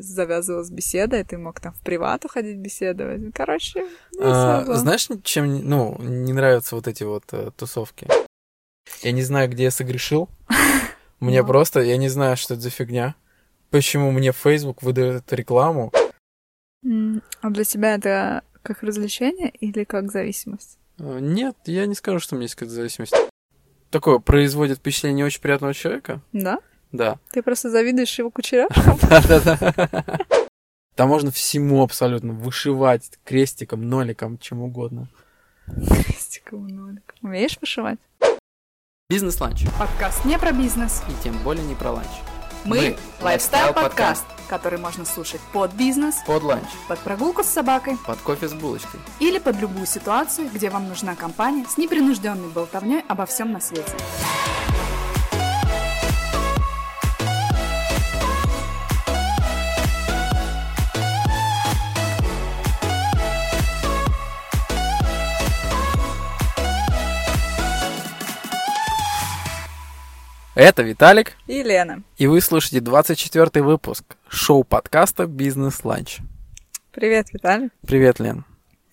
завязывалась беседа, и ты мог там в приват уходить беседовать. Короче, а, знаешь, чем ну, не нравятся вот эти вот э, тусовки? Я не знаю, где я согрешил. Мне просто, я не знаю, что это за фигня. Почему мне Facebook выдает рекламу? А для тебя это как развлечение или как зависимость? Э, нет, я не скажу, что у меня есть какая-то зависимость. Такое производит впечатление очень приятного человека. Да? Да. Ты просто завидуешь его кучеряшкам? Да-да-да. Там можно всему абсолютно вышивать крестиком, ноликом, чем угодно. Крестиком, ноликом. Умеешь вышивать? Бизнес-ланч. Подкаст не про бизнес. И тем более не про ланч. Мы – lifestyle-подкаст, который можно слушать под бизнес, под ланч, под прогулку с собакой, под кофе с булочкой или под любую ситуацию, где вам нужна компания с непринужденной болтовней обо всем на свете. Это Виталик и Лена. И вы слушаете 24 выпуск шоу-подкаста «Бизнес-ланч». Привет, Виталик. Привет, Лен.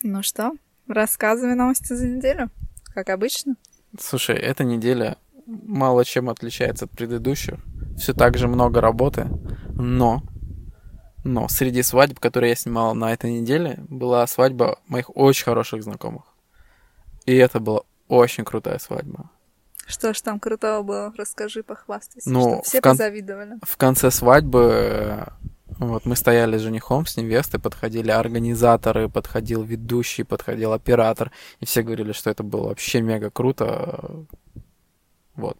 Ну что, рассказывай новости за неделю, как обычно. Слушай, эта неделя мало чем отличается от предыдущих. Все так же много работы, но но среди свадеб, которые я снимал на этой неделе, была свадьба моих очень хороших знакомых. И это была очень крутая свадьба. Что ж там крутого было? Расскажи, похвастайся, ну, все кон... позавидовали. В конце свадьбы э, вот мы стояли с женихом, с невестой, подходили организаторы, подходил ведущий, подходил оператор, и все говорили, что это было вообще мега круто. Вот.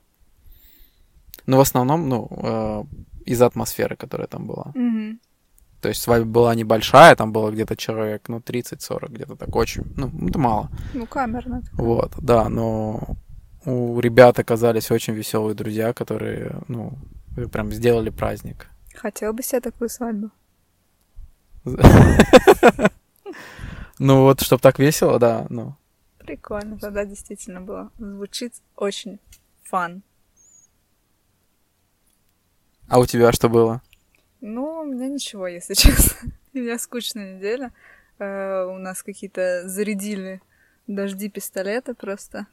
Но в основном, ну, э, из атмосферы, которая там была. Угу. То есть свадьба была небольшая, там было где-то человек, ну, 30-40, где-то так очень, ну, это мало. Ну, камерно. Вот, да, но у ребят оказались очень веселые друзья, которые, ну, прям сделали праздник. Хотел бы себе такую свадьбу. Ну вот, чтобы так весело, да, ну. Прикольно, тогда действительно было. Звучит очень фан. А у тебя что было? Ну, у меня ничего, если честно. У меня скучная неделя. Э, у нас какие-то зарядили дожди пистолеты просто.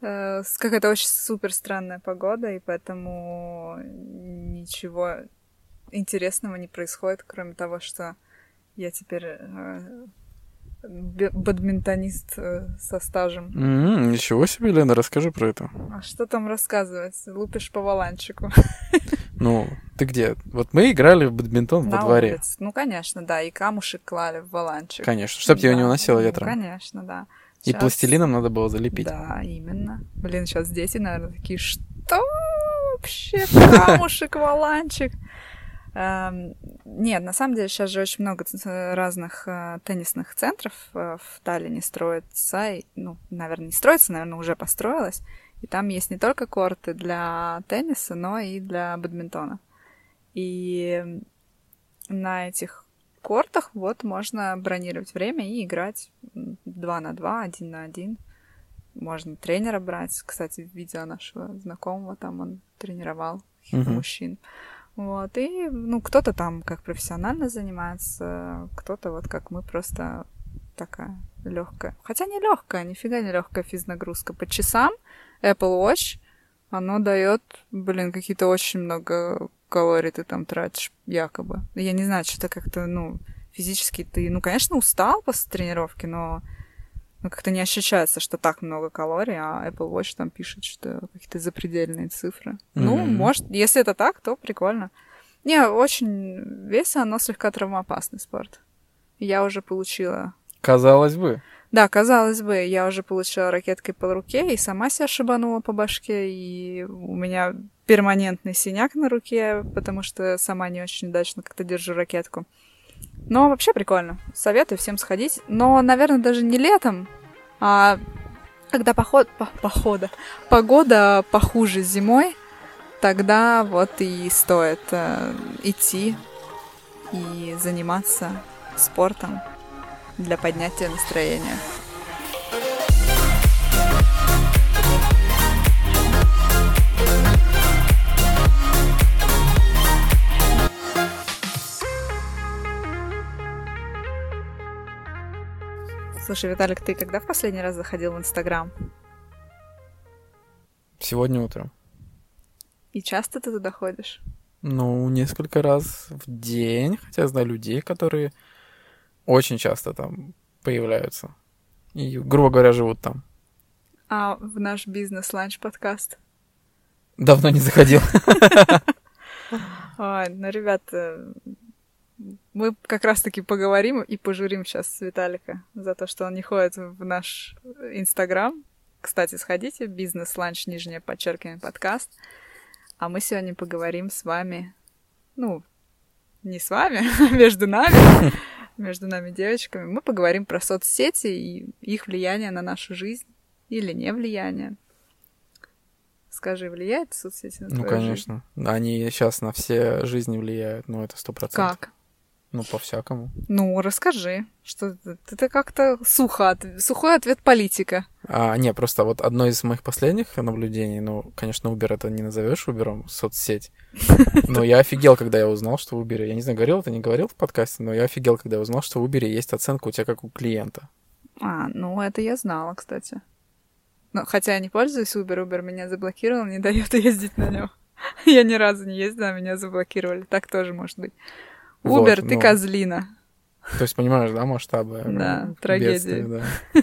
Э, какая-то очень супер странная погода, и поэтому ничего интересного не происходит, кроме того, что я теперь э, бадминтонист э, со стажем. Mm-hmm, ничего себе, Лена, расскажи про это. А что там рассказывать? Лупишь по валанчику. Ну, ты где? Вот мы играли в бадминтон На во дворе. Улице. Ну, конечно, да, и камушек клали в валанчик. Конечно, чтобы да. тебя не уносило ветром. Ну, конечно, да. И пластилином надо было залепить. Да, именно. Блин, сейчас дети, наверное, такие, что вообще камушек, валанчик? Эм, нет, на самом деле сейчас же очень много разных э, теннисных центров э, в Таллине строится, и, ну, наверное, не строится, наверное, уже построилось. И там есть не только корты для тенниса, но и для бадминтона. И на этих кортах вот можно бронировать время и играть 2 на 2, 1 на 1. Можно тренера брать. Кстати, видео нашего знакомого, там он тренировал uh-huh. мужчин. Вот, и, ну, кто-то там как профессионально занимается, кто-то вот как мы просто такая легкая. Хотя не легкая, нифига не легкая физнагрузка. По часам Apple Watch, оно дает, блин, какие-то очень много калорий ты там тратишь, якобы. Я не знаю, что-то как-то, ну, физически ты, ну, конечно, устал после тренировки, но ну, как-то не ощущается, что так много калорий, а Apple Watch там пишет, что какие-то запредельные цифры. Mm-hmm. Ну, может, если это так, то прикольно. Не, очень весело, но слегка травмоопасный спорт. Я уже получила... Казалось бы. Да, казалось бы, я уже получила ракеткой по руке и сама себя шибанула по башке, и у меня перманентный синяк на руке, потому что сама не очень удачно как-то держу ракетку. Но вообще прикольно. Советую всем сходить. Но, наверное, даже не летом, а когда поход, по, похода, погода похуже зимой, тогда вот и стоит э, идти и заниматься спортом для поднятия настроения. Слушай, Виталик, ты когда в последний раз заходил в Инстаграм? Сегодня утром. И часто ты туда ходишь? Ну, несколько раз в день, хотя знаю людей, которые очень часто там появляются. И, грубо говоря, живут там. А в наш бизнес-ланч подкаст? Давно не заходил. Ну, ребята, мы как раз-таки поговорим и пожурим сейчас с Виталика за то, что он не ходит в наш Инстаграм. Кстати, сходите, бизнес-ланч, нижнее подчеркивание, подкаст. А мы сегодня поговорим с вами, ну, не с вами, а между нами, между нами девочками. Мы поговорим про соцсети и их влияние на нашу жизнь или не влияние. Скажи, влияет соцсети на Ну, твою конечно. Они сейчас на все жизни влияют, ну, это сто процентов. Как? Ну, по-всякому. Ну, расскажи, что ты как-то сухо, сухой ответ политика. А, не, просто вот одно из моих последних наблюдений, ну, конечно, Uber это не назовешь Uber, соцсеть. Но я офигел, когда я узнал, что в Uber, я не знаю, говорил это, не говорил в подкасте, но я офигел, когда я узнал, что в Uber есть оценка у тебя как у клиента. А, ну это я знала, кстати. Ну, хотя я не пользуюсь Uber, Uber меня заблокировал, не дает ездить на нем. Я ни разу не ездила, меня заблокировали. Так тоже может быть. Вот, Uber, ты ну. козлина. То есть, понимаешь, да, масштабы? Да, трагедия. да.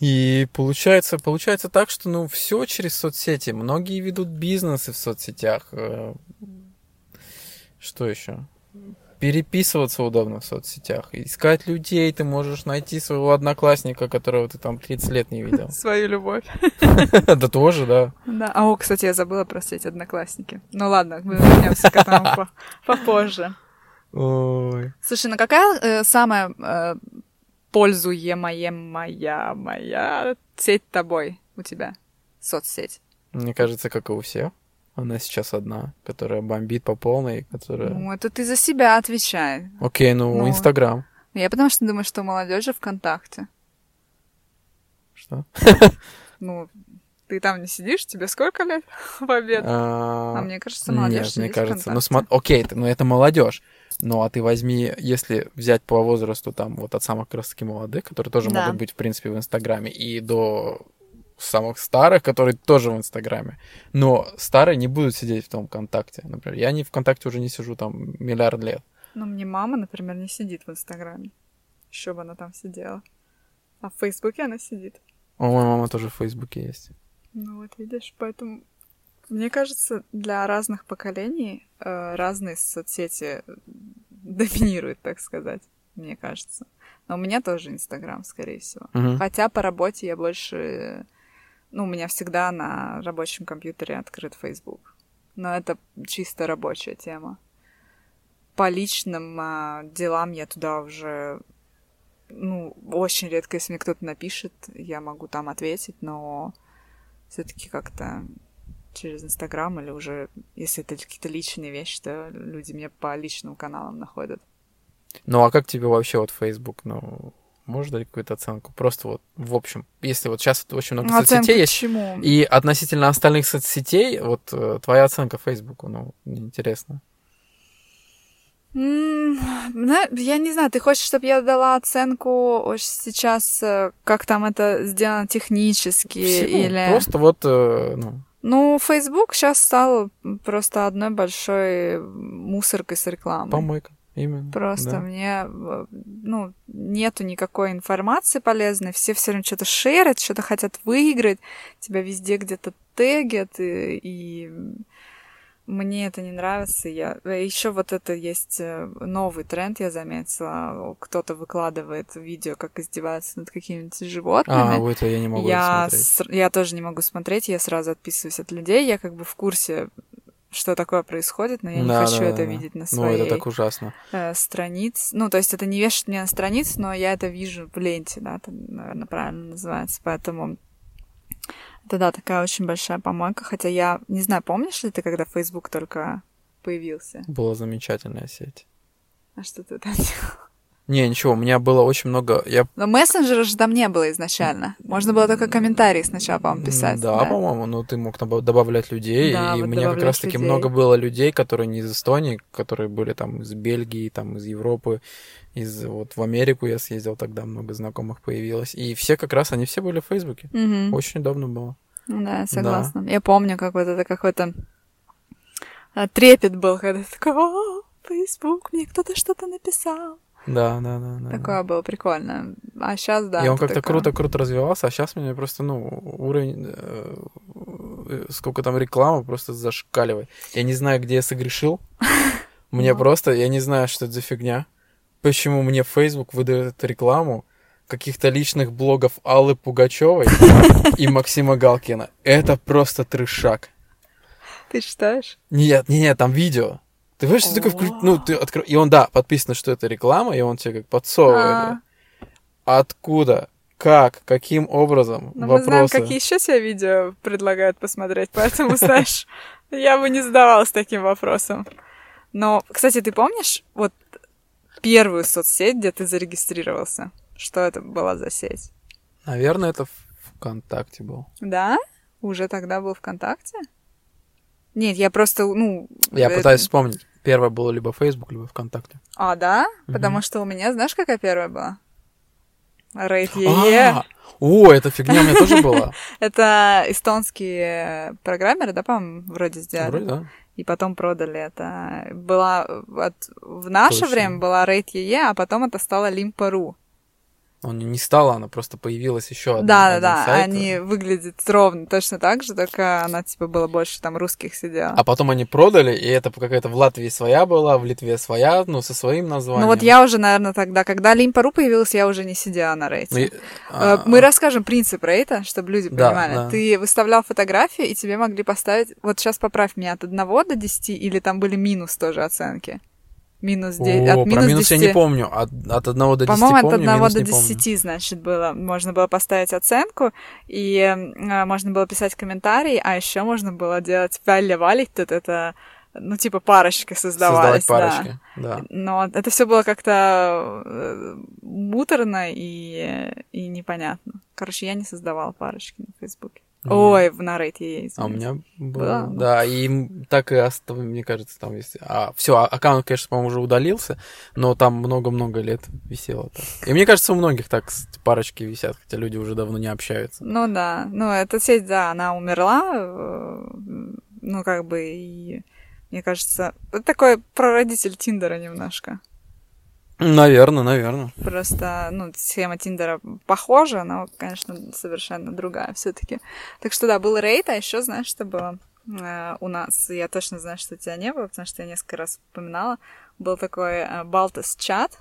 И получается, получается так, что ну все через соцсети. Многие ведут бизнесы в соцсетях. Э, Что еще? Переписываться удобно в соцсетях. Искать людей. Ты можешь найти своего одноклассника, которого ты там 30 лет не видел. Свою любовь. Да тоже, да. Да. А, о, кстати, я забыла про сеть Одноклассники. Ну ладно, мы вернемся к этому по- попозже. Ой. Слушай, ну какая э, самая э, пользуемая моя, моя сеть тобой у тебя? Соцсеть. Мне кажется, как и у всех. Она сейчас одна, которая бомбит по полной, которая... Ну, это ты за себя отвечай. Окей, ну, ну. Инстаграм. Я потому что думаю, что у молодежи ВКонтакте. Что? Ну, ты там не сидишь, тебе сколько лет в обед? А, мне кажется, молодежь Нет, мне кажется, ну смотри, окей, ну это молодежь. Ну а ты возьми, если взять по возрасту там вот от самых как раз таки молодых, которые тоже Да. могут быть в принципе в Инстаграме, и до самых старых, которые тоже в Инстаграме. Но старые не будут сидеть в том ВКонтакте. Например, я не ВКонтакте уже не сижу там миллиард лет. Ну, мне мама, например, не сидит в Инстаграме. Еще бы она там сидела. А в Фейсбуке она сидит. О, моя мама тоже в Фейсбуке есть. Ну вот видишь, поэтому мне кажется, для разных поколений э, разные соцсети доминируют, так сказать, мне кажется. Но у меня тоже Инстаграм, скорее всего. Мгм. Хотя по работе я больше... Ну, у меня всегда на рабочем компьютере открыт Facebook. Но это чисто рабочая тема. По личным а, делам я туда уже... Ну, очень редко, если мне кто-то напишет, я могу там ответить, но все-таки как-то через Инстаграм или уже, если это какие-то личные вещи, то люди меня по личным каналам находят. Ну а как тебе вообще вот Facebook? Ну, можешь дать какую-то оценку? Просто вот в общем, если вот сейчас очень много Ну, соцсетей есть, чему? И относительно остальных соцсетей, вот э, твоя оценка Фейсбуку, ну, мне интересно. Зна- Я не знаю, ты хочешь, чтобы я дала оценку сейчас, э, как там это сделано технически, Всему. или... Просто вот, э, ну, Ну, Facebook сейчас стал просто одной большой мусоркой с рекламой. помойка. Именно. Просто да. мне, э, ну, нету никакой информации полезной, все все время что-то шерят, что-то хотят выиграть, тебя везде где-то тегят, и, и мне это не нравится. Я... Еще вот это есть э, новый тренд, я заметила, кто-то выкладывает видео, как издевается над какими-то животными. А, вот это я не могу я, смотреть. с- я тоже не могу смотреть, я сразу отписываюсь от людей, я как бы в курсе, что такое происходит, но я не Да, хочу да, это да, видеть на Ну, своей это так ужасно. э, страниц. Ну, то есть это не вешает мне на страницу, но я это вижу в ленте, да, это, наверное, правильно называется. Поэтому это, да, такая очень большая помойка. Хотя я не знаю, помнишь ли ты, когда Facebook только появился? Была замечательная сеть. А что ты там делал? Не, ничего, у меня было очень много... Я... Но мессенджера же там не было изначально. Можно было только комментарии сначала, по-моему, писать. Да, да? по-моему, ну ты мог добавлять людей, Да, и вот у меня как раз-таки много было людей, которые не из Эстонии, которые были там из Бельгии, там из Европы, из вот в Америку я съездил тогда, много знакомых появилось, и все как раз, они все были в Фейсбуке. Мгм. Очень удобно было. Да, согласна. Я помню, как вот это какой-то а, трепет был, когда ты такой, о, Facebook, мне кто-то что-то написал. Да, да, да. да. Такое было прикольно. А сейчас, да. и он как-то такое. круто-круто развивался, а сейчас мне просто, ну, уровень, э, э, сколько там рекламы, просто зашкаливает. Я не знаю, где я согрешил. Мне Ну. просто, я не знаю, что это за фигня. Почему мне Facebook выдает рекламу каких-то личных блогов Аллы Пугачевой и Максима Галкина. Это просто трешак. Ты читаешь? Нет, нет, нет, там видео. Ты понимаешь, ты такой вклю- Ну, ты откро... И он, да, подписано, что это реклама, и он тебе как подсовывает. А. Откуда? Как? Каким образом? Ну, мы знаем, Вопросы. какие еще себе видео предлагают посмотреть, поэтому, знаешь, я бы не задавалась таким вопросом. Но, кстати, ты помнишь вот первую соцсеть, где ты зарегистрировался? Что это была за сеть? Наверное, это ВКонтакте был. Да? Уже тогда был ВКонтакте? Нет, я просто, ну... Я э, пытаюсь вспомнить. Первое было либо Facebook, либо ВКонтакте. А, да? Мгм. Потому что у меня, знаешь, какая первая была? Рейд ЕЕ. А, О, эта фигня у меня тоже была. Это эстонские программеры, да, по-моему, вроде сделали? Вроде, да. И потом продали это. Была вот, в наше Точно. время была ЕЕ, а потом это стало Limpa.ru. Он не стала, она просто появилась еще один, Да, один да, да. Они выглядят ровно точно так же, только она типа было больше там русских сидела. А потом они продали, и это какая-то в Латвии своя была, в Литве своя, ну, со своим названием. Ну вот я уже, наверное, тогда, когда Limpa.ru появилась, я уже не сидела на рейте. Э, а, Мы расскажем принцип рейта, чтобы люди Да, понимали. да. Ты выставлял фотографии, и тебе могли поставить... Вот сейчас поправь меня, от 1 до 10, или там были минус тоже оценки? Минус 10. О, от минус про минус 10. я не помню. От, от 1 до 10 По-моему, от помню, 1 минус до не помню. 10, значит, было. Можно было поставить оценку, и э, можно было писать комментарии, а еще можно было делать валля валить, тут это, ну, типа парочки создавались. Создавать да. парочки, да. Но это все было как-то э, муторно и, и непонятно. Короче, я не создавала парочки на Фейсбуке. Ой, в на рейте есть. А у меня было, Была? да, и так и осталось, мне кажется, там есть. А, все, аккаунт, конечно, по-моему, уже удалился, но там много-много лет висело. Так. И мне кажется, у многих так парочки висят, хотя люди уже давно не общаются. Ну да, ну эта сеть, да, она умерла, э, ну как бы и мне кажется, такой прародитель Тиндера немножко. Наверное, наверное. Просто, ну, схема Тиндера похожа, но, конечно, совершенно другая все-таки. Так что да, был рейд, а еще знаешь, что было Э, у нас? Я точно знаю, что тебя не было, потому что я несколько раз упоминала. Был такой Балтас чат.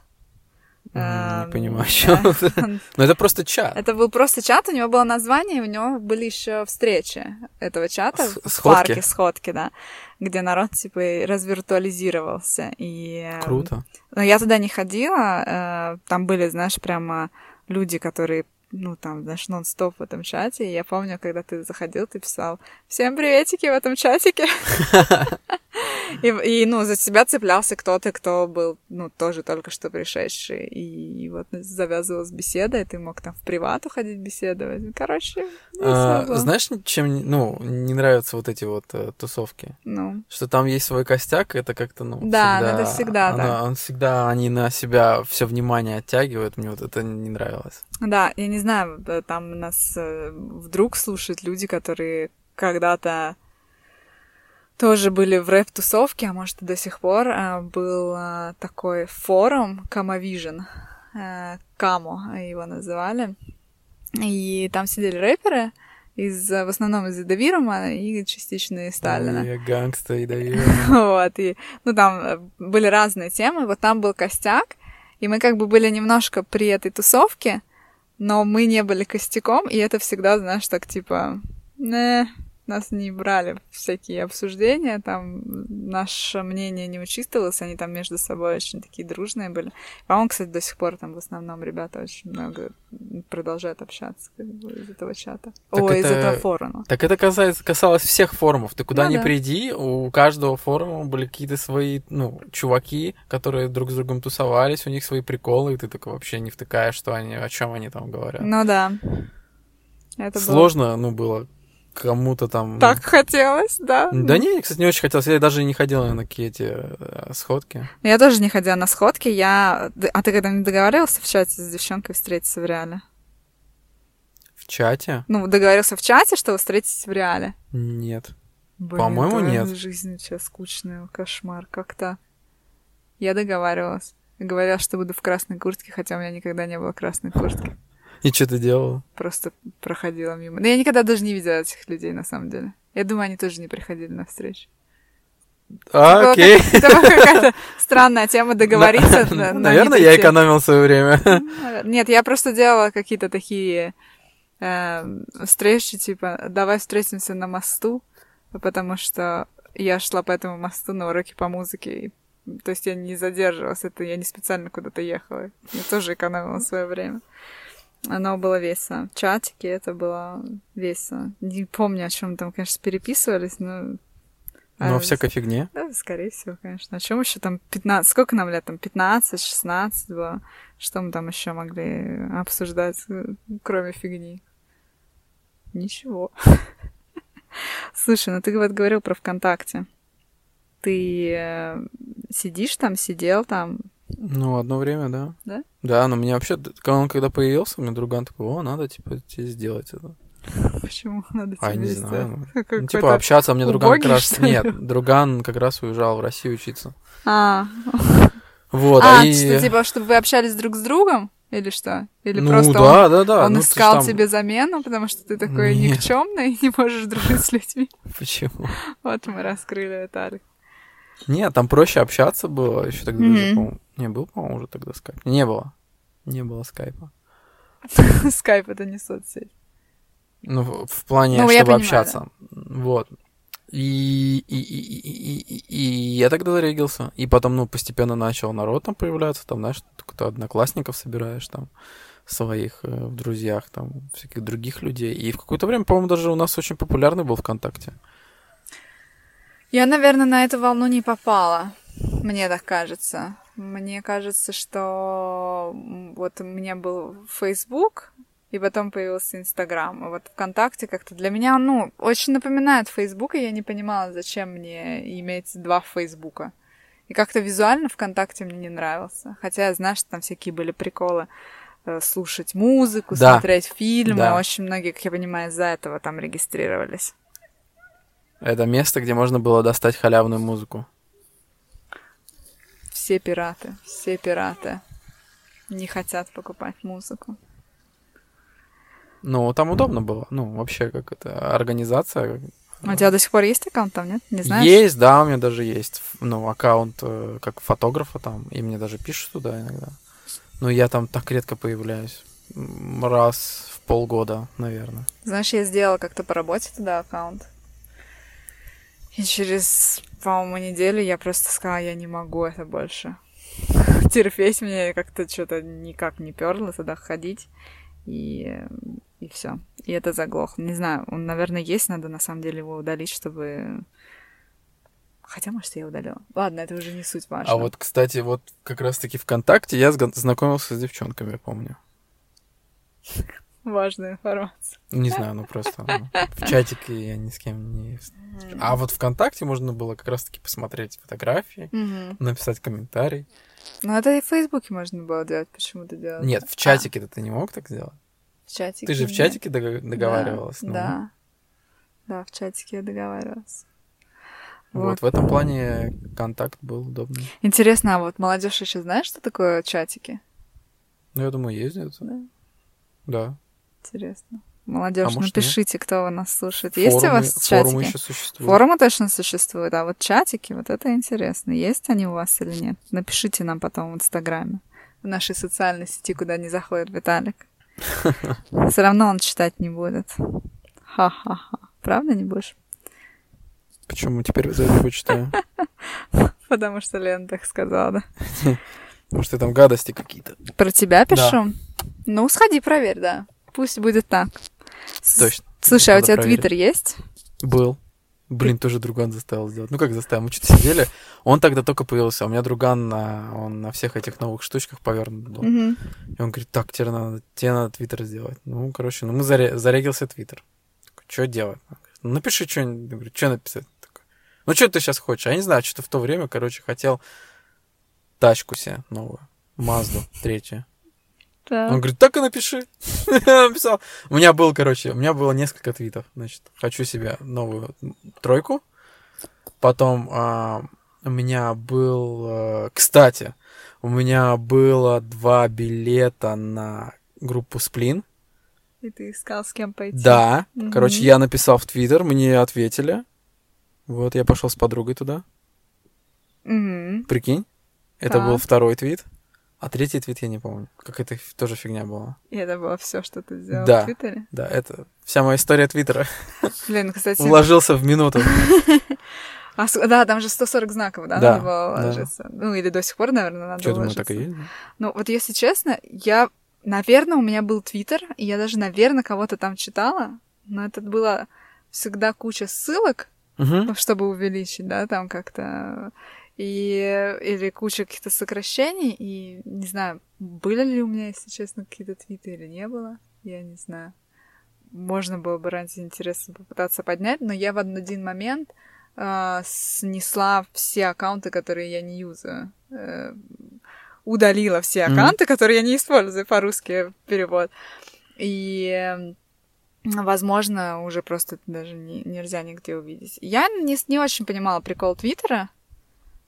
М, Не понимаю, да. что. Ну, это просто чат. Это был просто чат, у него было название, и у него были еще встречи этого чата в парке, сходки, да, где народ типа развиртуализировался. И, э, Круто. Но я туда не ходила, э, там были, знаешь, прямо люди, которые ну, там, знаешь, нон-стоп в этом чате. И я помню, когда ты заходил, ты писал «Всем приветики в этом чатике». И, и, ну, за себя цеплялся кто-то, кто был, ну, тоже только что пришедший. И вот завязывалась беседа, и ты мог там в приват уходить беседовать. Короче, А. Знаешь, чем, ну, не нравятся вот эти вот э, тусовки? Ну, Что там есть свой костяк, это как-то, ну, Да, ну, это всегда оно- так. Он всегда, они на себя все внимание оттягивают, мне вот это не нравилось. да, я не знаю, э, там нас э, вдруг слушают люди, которые когда-то тоже были в рэп-тусовке, а может и до сих пор, а, был а, такой форум Камовижн, Камо его называли, и там сидели рэперы, из, в основном из Эдовирума и частично из Сталина. Ой, я гангста и. Вот, и, ну, там э, были разные темы, вот там был костяк, и мы как бы были немножко при этой тусовке, но мы не были костяком, и это всегда, знаешь, так типа, не, нас не брали всякие обсуждения, там наше мнение не учитывалось, они там между собой очень такие дружные были. По-моему, кстати, до сих пор там в основном ребята очень много продолжают общаться как бы, из этого чата. Так Ой, это- из этого форума. Так это касается, касалось всех форумов. Ты куда Ну ни да. приди, у каждого форума были какие-то свои, ну, чуваки, которые друг с другом тусовались, у них свои приколы, и ты такой вообще не втыкаешь, что они, о чем они там говорят. Ну да. Это было Сложно, ну, было кому-то там... так хотелось, да? Да не, кстати, не очень хотелось. Я даже не ходила на какие-то э, сходки. Я тоже не ходила на сходки, я... А ты когда-нибудь договаривался в чате с девчонкой встретиться в реале? В чате? Ну, договорился в чате, что вы встретитесь в реале? Нет. Блин, По-моему, нет. Жизнь у тебя скучная, кошмар, как-то. Я договаривалась. Говорила, что буду в красной куртке, хотя у меня никогда не было красной куртки. И что ты делала? Просто проходила мимо. Но я никогда даже не видела этих людей, на самом деле. Я думаю, они тоже не приходили на встречу. А, окей. Это была какая-то странная тема договориться. на- на Наверное, я экономил свое время. Нет, я просто делала какие-то такие э, встречи, типа, давай встретимся на мосту, потому что я шла по этому мосту на уроки по музыке. и, то есть я не задерживалась, это я не специально куда-то ехала. Я тоже экономила свое время. Оно было весело. В чатике это было весело. Не помню, о чем там, конечно, переписывались, но... Ну, а, всякой фигне. да, скорее всего, конечно. О чем еще там 15? Сколько нам лет? Там 15, 16 было. Что мы там еще могли обсуждать, э, кроме фигни? Ничего. Слушай, ну ты вот говорил про ВКонтакте. Ты э, сидишь там, сидел там. Ну, одно время, да. Да? Да, но мне вообще, когда он когда появился, у меня друган такой, о, надо, типа, тебе сделать это. Почему надо А, тебе не сделать? знаю. Ну, типа, общаться, а мне друган как раз... Нет, друган как раз уезжал в Россию учиться. А, Вот, а, а, и... что, типа, чтобы вы общались друг с другом? Или что? Или ну, просто он да, да, да. Он ну, искал там- тебе замену, потому что ты такой Нет. никчемный и не можешь дружить с людьми. Почему? Вот мы раскрыли Виталик. Нет, там проще общаться было. Еще тогда даже, Мгм. по-моему... Не, был, по-моему, уже тогда скайп. Не было. Не было скайпа. Скайп это не соцсеть. Ну, в, плане, Ну, чтобы понимаю, общаться. Вот. И, и, и, и, и, я тогда зарегился. И потом, ну, постепенно начал народ там появляться. Там, знаешь, кто одноклассников собираешь там своих э, в друзьях, там, всяких других людей. И в какое-то время, по-моему, даже у нас очень популярный был ВКонтакте. Я, наверное, на эту волну не попала. Мне так кажется. Мне кажется, что вот у меня был Facebook, и потом появился Инстаграм. А вот ВКонтакте как-то для меня, ну, очень напоминает Facebook, и я не понимала, зачем мне иметь два Фейсбука. И как-то визуально ВКонтакте мне не нравился. Хотя я знаю, что там всякие были приколы э, слушать музыку, Да. смотреть фильмы. Да. Очень многие, как я понимаю, из-за этого там регистрировались. Это место, где можно было достать халявную музыку. Все пираты, все пираты не хотят покупать музыку. Ну, там удобно было. Ну, вообще, как это, организация. А У тебя до сих пор есть аккаунт там, нет? Не знаешь? Есть, да, у меня даже есть, ну, аккаунт э, как фотографа там, и мне даже пишут туда иногда. Но я там так редко появляюсь. Раз в полгода, наверное. Знаешь, я сделала как-то по работе туда аккаунт. И через, по-моему, неделю я просто сказала, я не могу это больше терпеть. Мне как-то что-то никак не перло туда ходить. И, и все. И это заглохло. Не знаю, он, наверное, есть, надо на самом деле его удалить, чтобы... Хотя, может, я удалила. Ладно, это уже не суть важно. А вот, кстати, вот как раз-таки ВКонтакте я знакомился с девчонками, я помню. Важная информация. Не знаю, ну просто ну, в чатике я ни с кем не... А вот ВКонтакте можно было как раз-таки посмотреть фотографии, написать комментарий. Ну, это и в Фейсбуке можно было делать. Почему ты делала? Нет, в чатике ты не мог так сделать? В чатике. Ты же в чатике договаривалась. Да, ну. да. Да, в чатике я договаривалась. Вот. Вот. в этом плане контакт был удобный. Интересно, а вот молодежь еще знает, что такое чатики? Ну, я думаю, ездят. Да. Да. Интересно. Молодежь, А напишите, кто нас слушает. Есть у Форумы- вас чатики? Форумы еще существуют. Форумы точно существуют, а вот чатики, вот это интересно. Есть они у вас или нет? Напишите нам потом в Инстаграме, в нашей социальной сети, куда не заходит Виталик. Все равно он читать не будет. Ха-ха-ха. Правда не будешь? Почему теперь за это почитаю? Потому что Лена так сказала, да. Может, ты там гадости какие-то. Про тебя пишу? Ну, сходи, проверь, да. Пусть будет так. Точно. Слушай, а у тебя проверить. твиттер есть? Был. Блин, тоже друган заставил сделать. Ну как заставил? Мы что-то сидели. Он тогда только появился. У меня друган, на, он на всех этих новых штучках повернут был. Мгм. И он говорит, так, тебе надо, тебе надо твиттер сделать. Ну, короче, ну мы заре- зарегился твиттер. Что делать? Ну, напиши что-нибудь. Я говорю, что написать? Такой, ну, что ты сейчас хочешь? А я не знаю, что-то в то время, короче, хотел тачку себе новую. Мазду третью. Так. Он говорит, так и напиши. Написал. У меня был, короче, у меня было несколько твитов. Значит, хочу себе новую тройку. Потом а, у меня был... э, Кстати, у меня было два билета на группу Сплин. И ты искал, с кем пойти. Да. Мгм. Короче, я написал в Твиттер, мне ответили. Вот, я пошел с подругой туда. Мгм. Прикинь. Это был Так. второй твит. А третий твит я не помню. Какая-то тоже фигня была. И это было все, что ты сделал Да. в Твиттере? Да, это вся моя история Твиттера. Блин, кстати, Вложился в минуту. а да, там же 140 знаков, да, Да, надо было да. ложиться. Ну, или до сих пор, наверное, надо Что, думаю, так и есть? да? Ну, вот если честно, я, наверное, у меня был Твиттер, и я даже, наверное, кого-то там читала, но это было всегда куча ссылок, ну, чтобы увеличить, да, там как-то, и, или куча каких-то сокращений, и не знаю, были ли у меня, если честно, какие-то твиты или не было, я не знаю. Можно было бы ради интереса попытаться поднять, но я в один момент а, снесла все аккаунты, которые я не юзаю. Э, удалила все аккаунты, которые я не использую по-русски перевод. И э, возможно, уже просто это даже не- нельзя нигде увидеть. Я не, не очень понимала прикол Твиттера, э,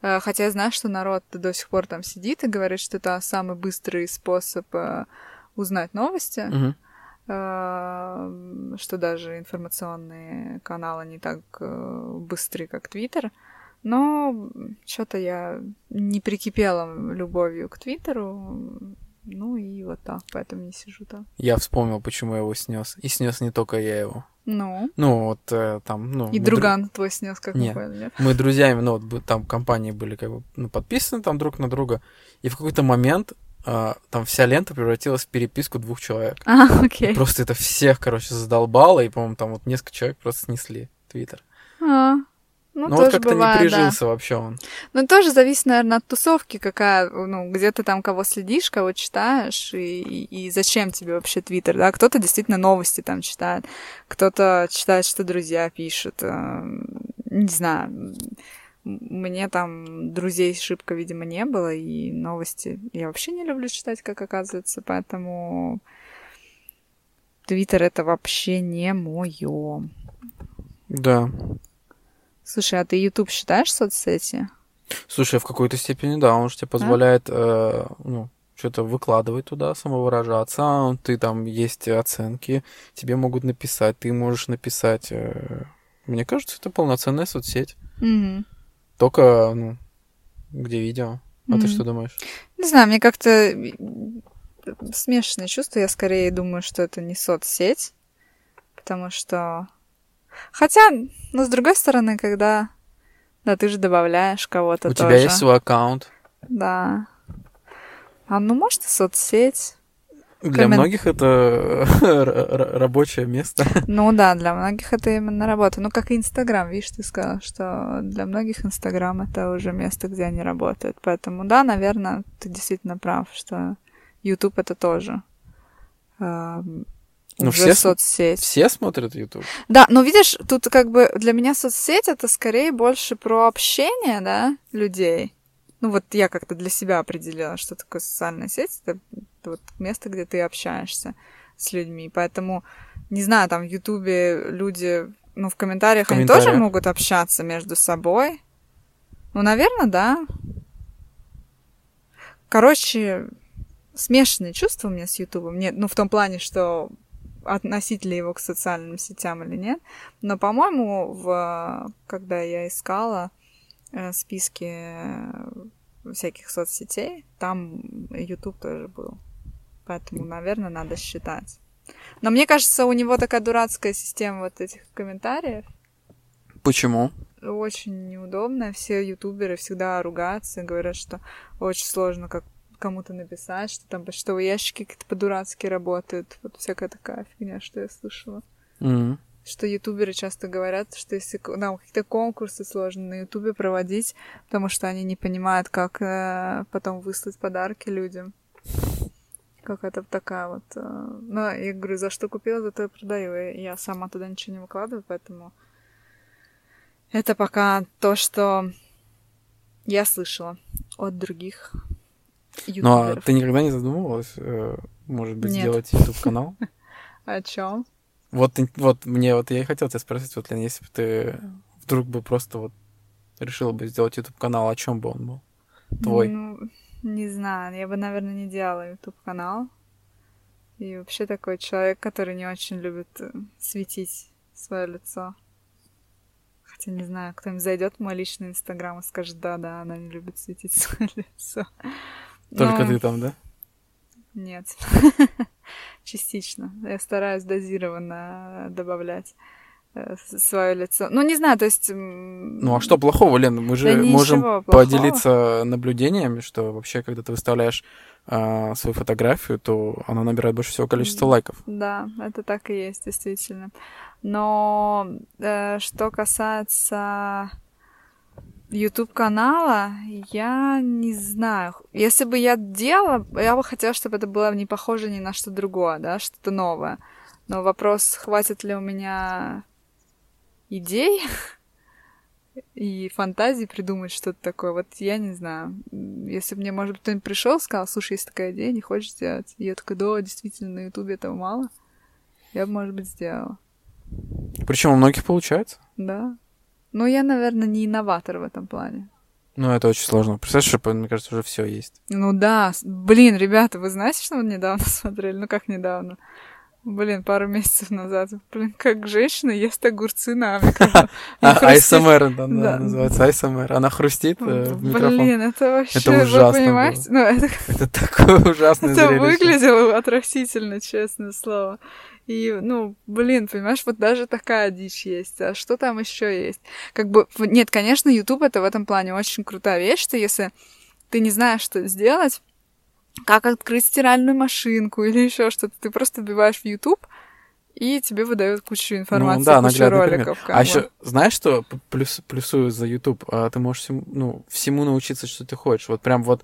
хотя я знаю, что народ до сих пор там сидит и говорит, что это самый быстрый способ э, узнать новости, э, что даже информационные каналы не так э, быстры, как Твиттер. Но что-то я не прикипела любовью к Твиттеру. Ну и вот так, поэтому не сижу там. Я вспомнил, почему я его снес. И снес не только я его. Ну, Ну, вот э, там, ну... и друган твой снес, как Нет. поняли, нет? дру- Мы друзьями, ну, вот там компании были как бы ну, подписаны там друг на друга. И в какой-то момент а, там вся лента превратилась в переписку двух человек. А, окей. Просто это всех, короче, задолбало, и, по-моему, там вот несколько человек просто снесли Твиттер. А, ну, Ну, вот тоже как-то бывает, не да. прижился вообще он. Ну, тоже зависит, наверное, от тусовки, какая, ну, где ты там кого следишь, кого читаешь, и, и, и зачем тебе вообще Твиттер, да? Кто-то действительно новости там читает, кто-то читает, что друзья пишут, э, не знаю. Мне там друзей шибко, видимо, не было, и новости я вообще не люблю читать, как оказывается, поэтому Твиттер это вообще не мое. Да. Слушай, а ты YouTube считаешь соцсети? Слушай, в какой-то степени, да, он же тебе позволяет, э, ну, что-то выкладывать туда, самовыражаться. Ты там есть оценки, тебе могут написать, ты можешь написать. э, Мне кажется, это полноценная соцсеть. Мгм. Только, ну, где видео. А ты Мгм. что думаешь? Не знаю, мне как-то э, смешанные чувства. Я скорее думаю, что это не соцсеть, потому что... Хотя, ну, с другой стороны, когда... Да, ты же добавляешь кого-то У тоже. тебя есть свой аккаунт. Да. А ну, может, и соцсеть. Для Коммен- многих это рабочее место. Ну да, для многих это именно работа. Ну, как и Инстаграм, видишь, ты сказал, что для многих Инстаграм это уже место, где они работают. Поэтому да, наверное, ты действительно прав, что YouTube это тоже эм, Ну, все соцсеть. Все смотрят YouTube. Да, но видишь, тут как бы для меня соцсеть это скорее больше про общение, да, людей. Ну вот я как-то для себя определила, что такое социальная сеть. Это, вот место, где ты общаешься с людьми. Поэтому, не знаю, там в Ютубе люди, ну в комментариях, В они тоже могут общаться между собой. Ну, наверное, да. Короче, смешанные чувства у меня с Ютубом. Нет, ну в том плане, что относить ли его к социальным сетям или нет. Но, по-моему, в, когда я искала э, списки э, всяких соцсетей, там YouTube тоже был. Поэтому, наверное, надо считать. Но мне кажется, у него такая дурацкая система вот этих комментариев. Почему? очень неудобно. Все ютуберы всегда ругаются, говорят, что очень сложно как кому-то написать, что там почтовые ящики какие-то по-дурацки работают. Вот всякая такая фигня, что я слышала. Мгм. Что ютуберы часто говорят, что если нам какие-то конкурсы сложно на ютубе проводить, потому что они не понимают, как э, потом выслать подарки людям. Какая-то такая вот... э, Ну, я говорю, за что купила, за то и продаю. И я сама туда ничего не выкладываю, поэтому... Это пока то, что я слышала от других Ну, а ты никогда не задумывалась, э, может быть, Нет. сделать YouTube-канал? О чем? Вот, вот мне вот я и хотел тебя спросить, вот, Лен, если бы ты вдруг бы просто вот решила бы сделать YouTube-канал, о чем бы он был? Твой. Ну, не знаю, я бы, наверное, не делала YouTube-канал. И вообще такой человек, который не очень любит э, светить свое лицо. Хотя не знаю, кто-нибудь зайдет в мой личный инстаграм и скажет, да-да, она не любит светить свое лицо. Только Ну, ты там, да? Нет. Частично. Я стараюсь дозированно добавлять свое лицо. Ну, не знаю, то есть... Ну а что плохого, Лен? Мы же да можем плохого. поделиться наблюдениями, что вообще, когда ты выставляешь а, свою фотографию, то она набирает больше всего количества лайков. Да, это так и есть, действительно. Но э, что касается YouTube канала, я не знаю. Если бы я делала, я бы хотела, чтобы это было не похоже ни на что другое, да, что-то новое. Но вопрос, хватит ли у меня идей и фантазий придумать что-то такое, вот я не знаю. Если бы мне, может быть, кто-нибудь пришел и сказал, слушай, есть такая идея, не хочешь сделать? И я такая, да, действительно, на Ютубе этого мало. Я бы, может быть, сделала. Причем у многих получается. Да. Но я, наверное, не инноватор в этом плане. Ну, это очень сложно. Представляешь, что, мне кажется, уже все есть. Ну да, блин, ребята, вы знаете, что мы недавно смотрели? Ну как недавно? Блин, пару месяцев назад. Блин, как женщина ест огурцы на. И А, да, называется ASMR. Она хрустит э, в микрофон. Блин, это вообще, Это вы ужасно понимаете? Ну, это, Это такое ужасное это зрелище. выглядело отвратительно, честное слово. И, ну, блин, понимаешь, вот даже такая дичь есть. А что там еще есть? Как бы, нет, конечно, YouTube это в этом плане очень крутая вещь, что если ты не знаешь, что сделать, как открыть стиральную машинку или еще что-то, ты просто вбиваешь в YouTube, и тебе выдают кучу информации, Ну да, кучу пример. роликов. как А еще, знаешь, что плюс, плюсую за YouTube? А, ты можешь всему, ну, всему научиться, что ты хочешь. Вот прям вот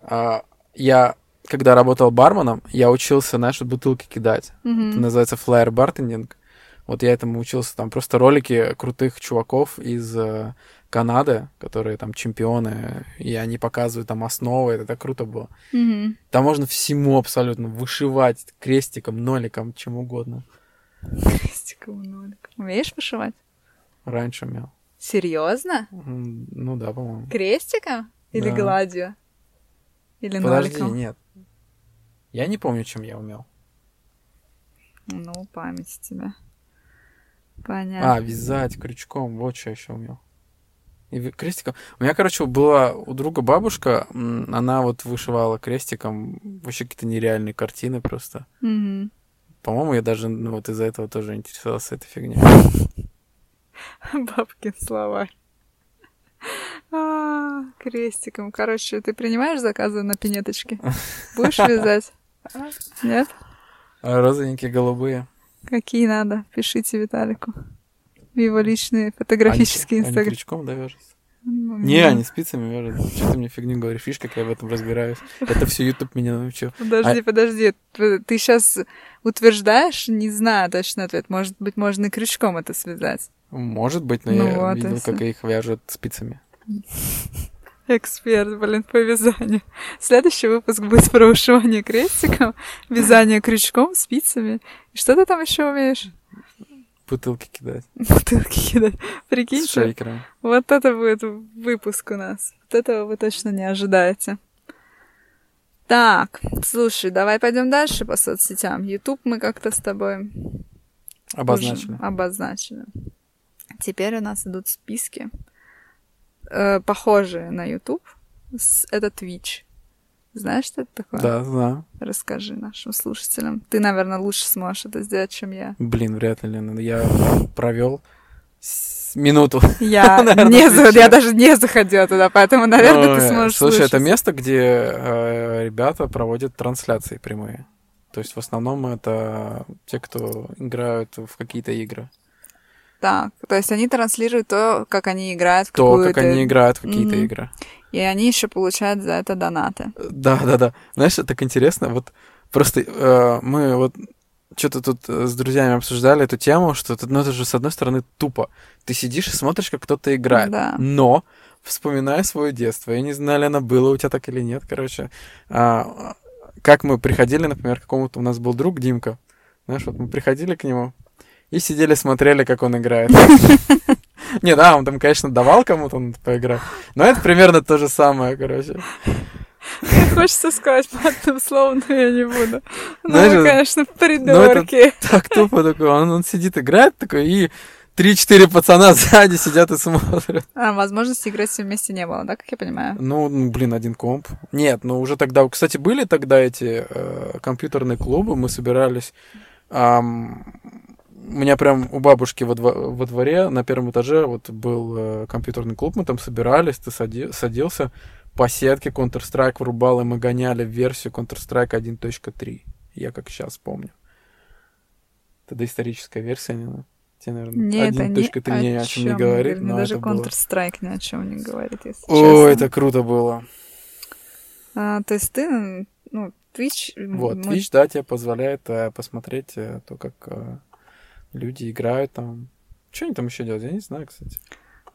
а, я, когда работал барменом, я учился, знаешь, бутылки кидать. Мгм. Это называется флайер бартендинг. Вот я этому учился, там просто ролики крутых чуваков из э, Канады, которые там чемпионы, и они показывают там основы, это так круто было. Мгм. Там можно всему абсолютно вышивать крестиком, ноликом, чем угодно. Крестиковым ноликом. Умеешь вышивать? Раньше умел. Серьезно? Ну да, по-моему. Крестиком? Или Да. гладью? Или Подожди, ноликом? нет. Я не помню, чем я умел. Ну, память тебе. А, Понятно. вязать крючком, вот что еще умел. И крестиком. У меня, короче, была у друга бабушка, она вот вышивала крестиком вообще какие-то нереальные картины просто. Мгм. По-моему, я даже ну, вот из-за этого тоже интересовался этой фигней. Бабкин словарь. А, крестиком. Короче, ты принимаешь заказы на пинеточки? Будешь вязать? Нет? А розовенькие, голубые. Какие надо? Пишите Виталику. В его личный фотографический Они- Они крючком, да, вяжутся? Ну, Не, знаю. они спицами вяжут. Что ты мне фигню говоришь? Видишь, как я в этом разбираюсь? Это все YouTube меня научил. Подожди, А подожди. Ты сейчас утверждаешь, не знаю точно ответ. Может быть, можно и крючком это связать. Может быть, но Ну я вот видел, как их вяжут спицами. Эксперт, блин, по вязанию. Следующий выпуск будет про вышивание крестиком, вязание крючком, спицами. И что ты там еще умеешь? Бутылки кидать. Бутылки кидать. С Прикиньте, шейкером. вот это будет выпуск у нас. Вот этого вы точно не ожидаете. Так, слушай, давай пойдем дальше по соцсетям. YouTube мы как-то с тобой Обозначили. уже обозначили. Теперь у нас идут списки, э, похожие на YouTube. С- Это Twitch. Знаешь, что это такое? Да, знаю. Расскажи нашим слушателям. Ты, наверное, лучше сможешь это сделать, чем я. Блин, вряд ли, Лена. Я провел минуту. Я, Наверное, не, за- я даже не заходила туда, поэтому, наверное, Ой, ты сможешь Слушай, это слушать. место, где э, ребята проводят трансляции прямые. То есть в основном это те, кто играют в какие-то игры. Так, то есть они транслируют то, как они играют в То, какую-то... как они играют в какие-то Мгм. игры. И они еще получают за это донаты. Да, да, да. Знаешь, так интересно. Вот просто э, мы вот что-то тут э, с друзьями обсуждали эту тему, что ну, это же с одной стороны тупо. Ты сидишь и смотришь, как кто-то играет. Да. Но, вспоминая свое детство, я не знаю, ли оно было у тебя так или нет, короче, а, как мы приходили, например, к какому-то у нас был друг Димка, знаешь, вот мы приходили к нему и сидели, смотрели, как он играет. Не, да, он там, конечно, давал кому-то поиграть, но это примерно то же самое, короче. Хочется сказать матным словом, но я не буду. Ну, конечно, ну, придурки. Так тупо такой, он, он сидит, играет такой, и три-четыре пацана сзади сидят и смотрят. А, возможности играть все вместе не было, да, как я понимаю? Ну, ну, блин, один комп. Нет, ну уже тогда... Кстати, были тогда эти э, компьютерные клубы, мы собирались... ам, у меня прям у бабушки во, дво- во дворе на первом этаже вот был э, компьютерный клуб, мы там собирались, ты сади- садился по сетке Counter-Strike врубал, и мы гоняли версию Counter-Strike 1.3. Я как сейчас помню. Это доисторическая версия, не. Тебе, наверное, Не, это ни 1.3 ни о чем не говорит, Мне даже это было. Counter-Strike ни о чем не говорит, если О, честно. это круто было. А, то есть ты, ну, Twitch... Вот, мы- Twitch, да, тебе позволяет э, посмотреть э, то, как э, люди играют там. Что они там еще делают? Я не знаю, кстати.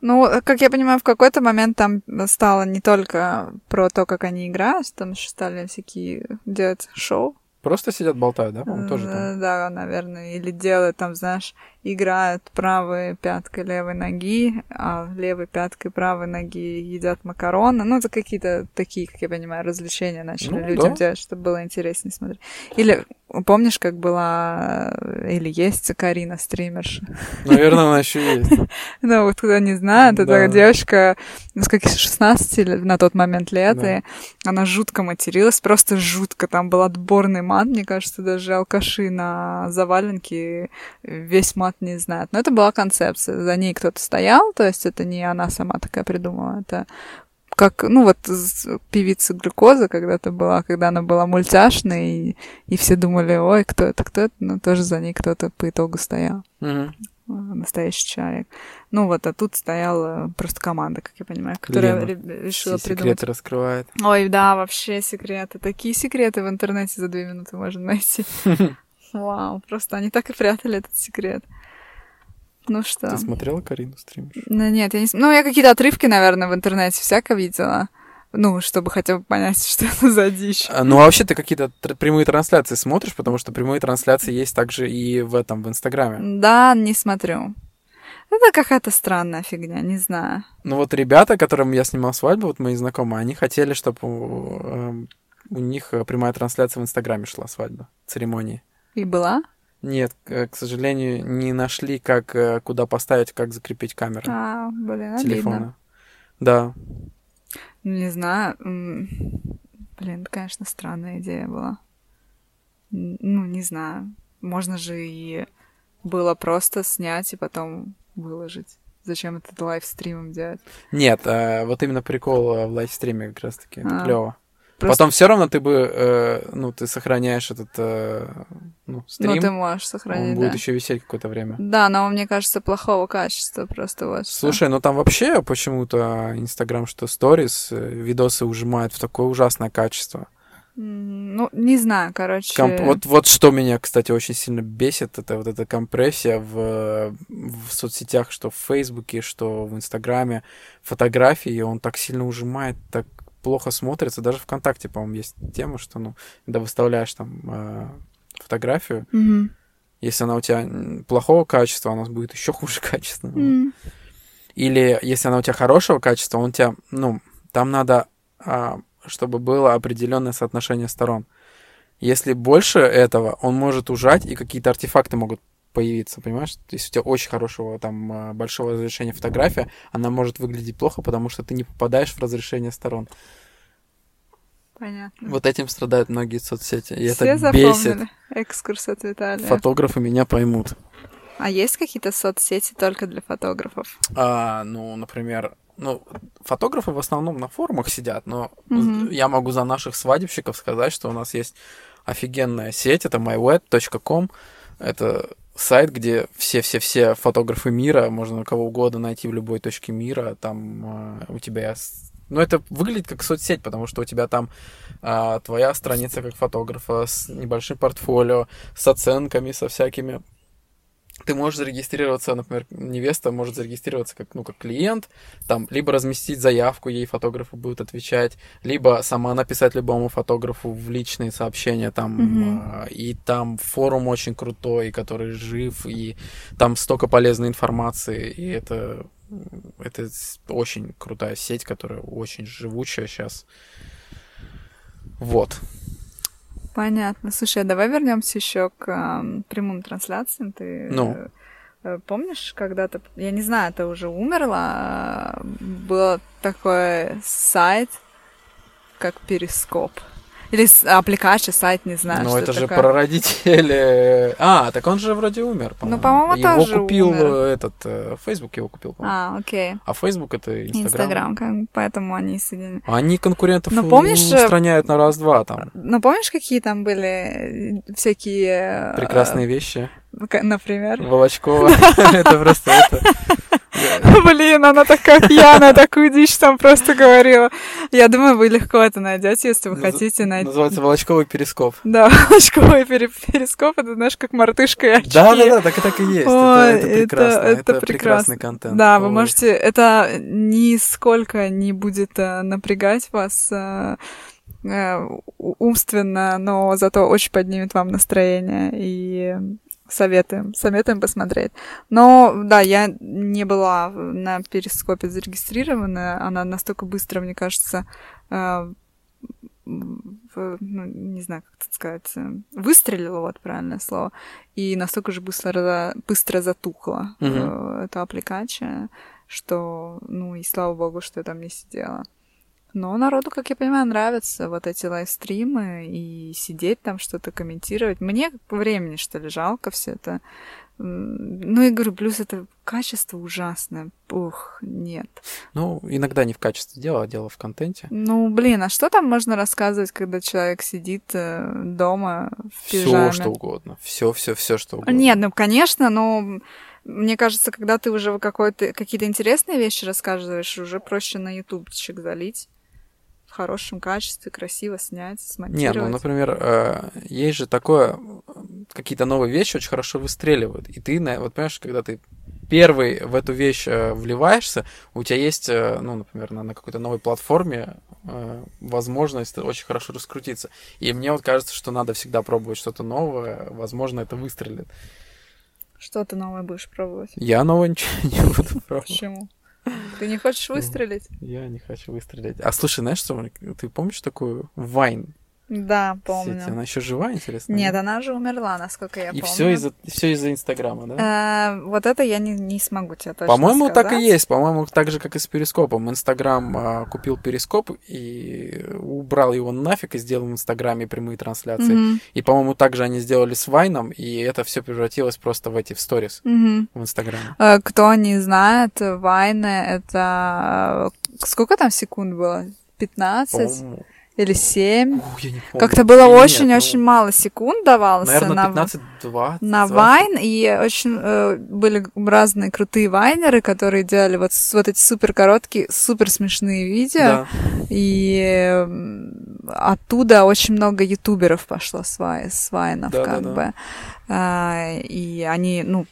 Ну, как я понимаю, в какой-то момент там стало не только про то, как они играют, там еще стали всякие делать шоу. Просто сидят, болтают, да, по-моему, тоже там. Э, Да, наверное. Или делают там, знаешь, играют правой пяткой левой ноги, а левой пяткой правой ноги едят макароны. Ну, это какие-то такие, как я понимаю, развлечения начали Ну, людям да. делать, чтобы было интереснее смотреть. Или помнишь, как была или есть Карина стримерша? Наверное, она еще есть. Ну, вот кто не знает, это девочка, ну, сколько, 16 лет на тот момент лет, и она жутко материлась, просто жутко. Там был отборный мат, мне кажется, даже алкаши на заваленке весь мат не знают. Но это была концепция. За ней кто-то стоял, то есть это не она сама такая придумала, это как, ну вот певица глюкоза когда-то была, когда она была мультяшной, и, и все думали, ой, кто это, кто это, но тоже за ней кто-то по итогу стоял э, настоящий человек. Ну вот, а тут стояла просто команда, как я понимаю, которая Лена. ре- решила Все придумать. секреты раскрывает. Ой, да, вообще секреты. Такие секреты в интернете за две минуты можно найти. Вау, просто они так и прятали этот секрет. Ну что? Ты смотрела Карину стример? Ну нет, я не... Ну, я какие-то отрывки, наверное, в интернете всяко видела. Ну, чтобы хотя бы понять, что это за дичь. А, Ну, а вообще ты какие-то тр- прямые трансляции смотришь, потому что прямые трансляции есть также и в этом, в Инстаграме. Да, не смотрю. Это какая-то странная фигня, не знаю. Ну вот ребята, которым я снимал свадьбу, вот мои знакомые, они хотели, чтобы у, эм, у них э, прямая трансляция в Инстаграме шла свадьба, церемонии. И была? Нет, к сожалению, не нашли, как э, куда поставить, как закрепить камеру А, блин, обидно. телефона. Да. Ну, Не знаю. Блин, конечно, странная идея была. Ну, не знаю. Можно же и было просто снять и потом выложить. Зачем это лайвстримом делать? Нет, э, вот именно прикол э, в лайвстриме как раз-таки. А. Клево. Просто- Потом все равно ты бы, э, ну, ты сохраняешь этот, э, ну, стрим, Ну, ты можешь он сохранить, будет да. еще висеть какое-то время. Да, но он, мне кажется, плохого качества просто вот. что. Слушай, ну там вообще почему-то Инстаграм, что сторис, э, видосы ужимают в такое ужасное качество. Ну, не знаю, короче. Комп- Вот, вот что меня, кстати, очень сильно бесит, это вот эта компрессия в, в соцсетях, что в Фейсбуке, что в Инстаграме, фотографии, он так сильно ужимает, так плохо смотрится. Даже ВКонтакте, по-моему, есть тема, что, ну, когда выставляешь там э, фотографию, Мгм. если она у тебя плохого качества, она будет еще хуже качества. М. Или если она у тебя хорошего качества, он у тебя, ну, там надо, а, чтобы было определенное соотношение сторон. Если больше этого, он может ужать, и какие-то артефакты могут появиться, понимаешь? То есть у тебя очень хорошего там а, большого разрешения фотография, она может выглядеть плохо, потому что ты не попадаешь в разрешение сторон. Понятно. Вот этим страдают многие соцсети, и Все это запомнили бесит. экскурс от Виталия. Фотографы меня поймут. А есть какие-то соцсети только для фотографов? А, ну, например, ну, фотографы в основном на форумах сидят, но Мгм. я могу за наших свадебщиков сказать, что у нас есть офигенная сеть, это myweb.com. Это сайт, где все-все-все фотографы мира, можно кого угодно найти в любой точке мира, там э, у тебя... Ну, это выглядит как соцсеть, потому что у тебя там а, твоя страница как фотографа с небольшим портфолио, с оценками, со всякими. Ты можешь зарегистрироваться, например, невеста может зарегистрироваться как, ну, как клиент, там, либо разместить заявку, ей фотографы будут отвечать, либо сама написать любому фотографу в личные сообщения, там, а, и там форум очень крутой, который жив, и там столько полезной информации, и это, это очень крутая сеть, которая очень живучая сейчас. Вот. Понятно. Слушай, а давай вернемся еще к ам, прямым трансляциям. Ты Ну. э, э, помнишь, когда-то, я не знаю, это уже умерло, а, был такой сайт, как Перископ. Или с- аппликация, сайт, не знаю. Что это же такое. прародители... А, так он же вроде умер, по-моему. по-моему, Его тоже купил умер. э, этот... э, Facebook его купил, по-моему. А, окей. А Facebook это Инстаграм. Инстаграм, поэтому они соединены. Они конкурентов Ну, помнишь, э, устраняют на раз-два там. Ну, помнишь, какие там были всякие... Прекрасные вещи. Например? Волочкова. Это просто это. Блин, она такая пьяная, такую дичь там просто говорила. Я думаю, вы легко это найдете, если вы хотите найти. Называется Волочковый перископ. Да, очковый пере- перископ, это знаешь, как мартышка и очки. Да, да, да, так и так и есть. Это- прекрасно. это прекрасный контент. Да, вы можете, это нисколько не будет э, напрягать вас э, э, умственно, но зато очень поднимет вам настроение и советуем, советуем посмотреть. Но, да, я не была на перископе зарегистрирована, она настолько быстро, мне кажется, э, в- ну, не знаю, как это сказать, э, выстрелила, вот правильное слово, и настолько же быстро, быстро затухла Мгм. э, эта аппликация, что, ну, и слава богу, что я там не сидела. Но народу, как я понимаю, нравятся вот эти лайвстримы и сидеть там что-то комментировать. Мне времени, что ли, жалко все это. Ну и говорю, плюс это качество ужасное. Ух, нет. Ну, иногда не в качестве дела, а дело в контенте. Ну, блин, а что там можно рассказывать, когда человек сидит э, дома в Все, пижаме? что угодно. Все, все, все, что угодно. Нет, ну, конечно, но мне кажется, когда ты уже какие-то интересные вещи рассказываешь, уже проще на ютубчик залить в хорошем качестве, красиво снять, Не, смонтировать. ну, например, э, есть же такое, какие-то новые вещи очень хорошо выстреливают. И ты, вот понимаешь, когда ты первый в эту вещь э, вливаешься, у тебя есть, э, ну, например, на, на какой-то новой платформе возможность очень хорошо раскрутиться. И мне вот кажется, что надо всегда пробовать что-то новое, возможно, это выстрелит. Что ты новое будешь пробовать? Я новое ничего не буду пробовать. Почему? Ты не хочешь выстрелить? Я не хочу выстрелить. А слушай, знаешь что, ты помнишь такую Вайн? Да, сеть? помню. Она еще жива, интересно? Нет, она же умерла, насколько я И помню. все из-за все из-за Инстаграма, да? Э, Вот это я не, не смогу тебе точно По-моему, так и сказать. есть. По-моему, так же, как и с Перископом. Инстаграм а, купил Перископ и убрал его нафиг и сделал в Инстаграме прямые трансляции. И, по-моему, так же они сделали с Вайном, и это все превратилось просто в эти в сторис в Инстаграме. Э, Кто не знает, Вайны это... э, Сколько там секунд было? 15 По-моему, или 7? ух, я не помню. Как-то было очень-очень ну, мало секунд давалось Наверное, на, 15-20. на Вайн, и очень э, были разные крутые вайнеры, которые делали вот, вот эти супер короткие, супер смешные видео, Да. и оттуда очень много ютуберов пошло с, вай, с вайнов, как Да-да-да. бы. А, и они, ну,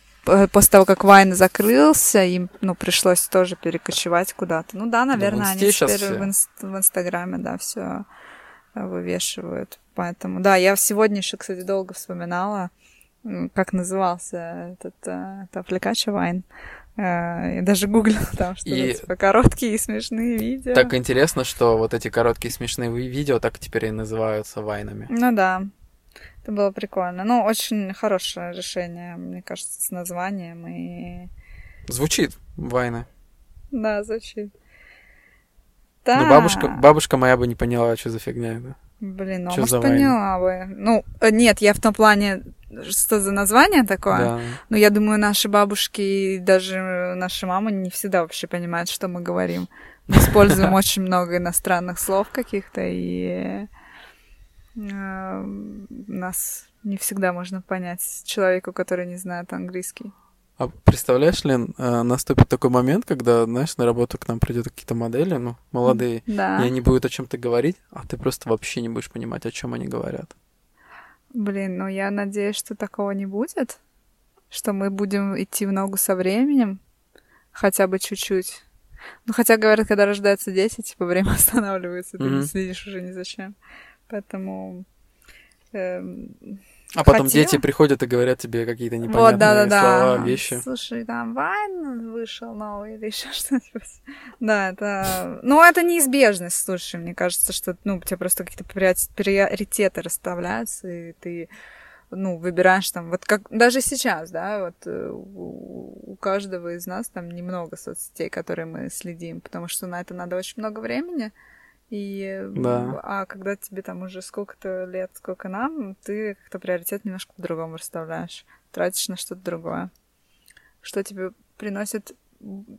после того, как Вайн закрылся, им, ну, пришлось тоже перекочевать куда-то. Ну да, наверное, они Инсте щас теперь все. в, инст- в Инстаграме, да, все вывешивают. Поэтому, да, я сегодня еще, кстати, долго вспоминала, как назывался этот, э, эта аппликация Вайн. Э, Я даже гуглила там что-то, И- типа, короткие и смешные видео. Так интересно, что вот эти короткие смешные ви- видео так теперь и называются Вайнами. Ну да, это было прикольно. Ну, очень хорошее решение, мне кажется, с названием и... Звучит Вайны. Да, звучит. Да. Но бабушка, бабушка моя бы не поняла, что за фигня это. Блин, ну, Чё может, поняла бы. Ну, э, нет, я в том плане, что за название такое. Да. Но я думаю, наши бабушки и даже наша мама не всегда вообще понимают, что мы говорим. Мы используем очень много иностранных слов каких-то, и нас не всегда можно понять человеку, который не знает английский. А представляешь, Лен, э, наступит такой момент, когда, знаешь, на работу к нам придет какие-то модели, ну, молодые, Да. и они будут о чем-то говорить, а ты просто вообще не будешь понимать, о чем они говорят. Блин, ну я надеюсь, что такого не будет. Что мы будем идти в ногу со временем. Хотя бы чуть-чуть. Ну, хотя, говорят, когда рождаются дети, типа, время останавливается, ты не следишь уже ни за чем. Поэтому... эм, А потом Хотела. дети приходят и говорят тебе какие-то вот, непонятные да-да-да. слова, вещи. Слушай, там Вайн вышел новый или еще что-нибудь. Да, это... Ну, это неизбежность, слушай. Мне кажется, что, ну, у тебя просто какие-то приорит- приоритеты расставляются, и ты ну, выбираешь там, вот как даже сейчас, да, вот э, у, у каждого из нас там немного соцсетей, которые мы следим, потому что на это надо очень много времени. И, Да. а когда тебе там уже сколько-то лет, сколько нам, ты как-то приоритет немножко по-другому расставляешь, тратишь на что-то другое, что тебе приносит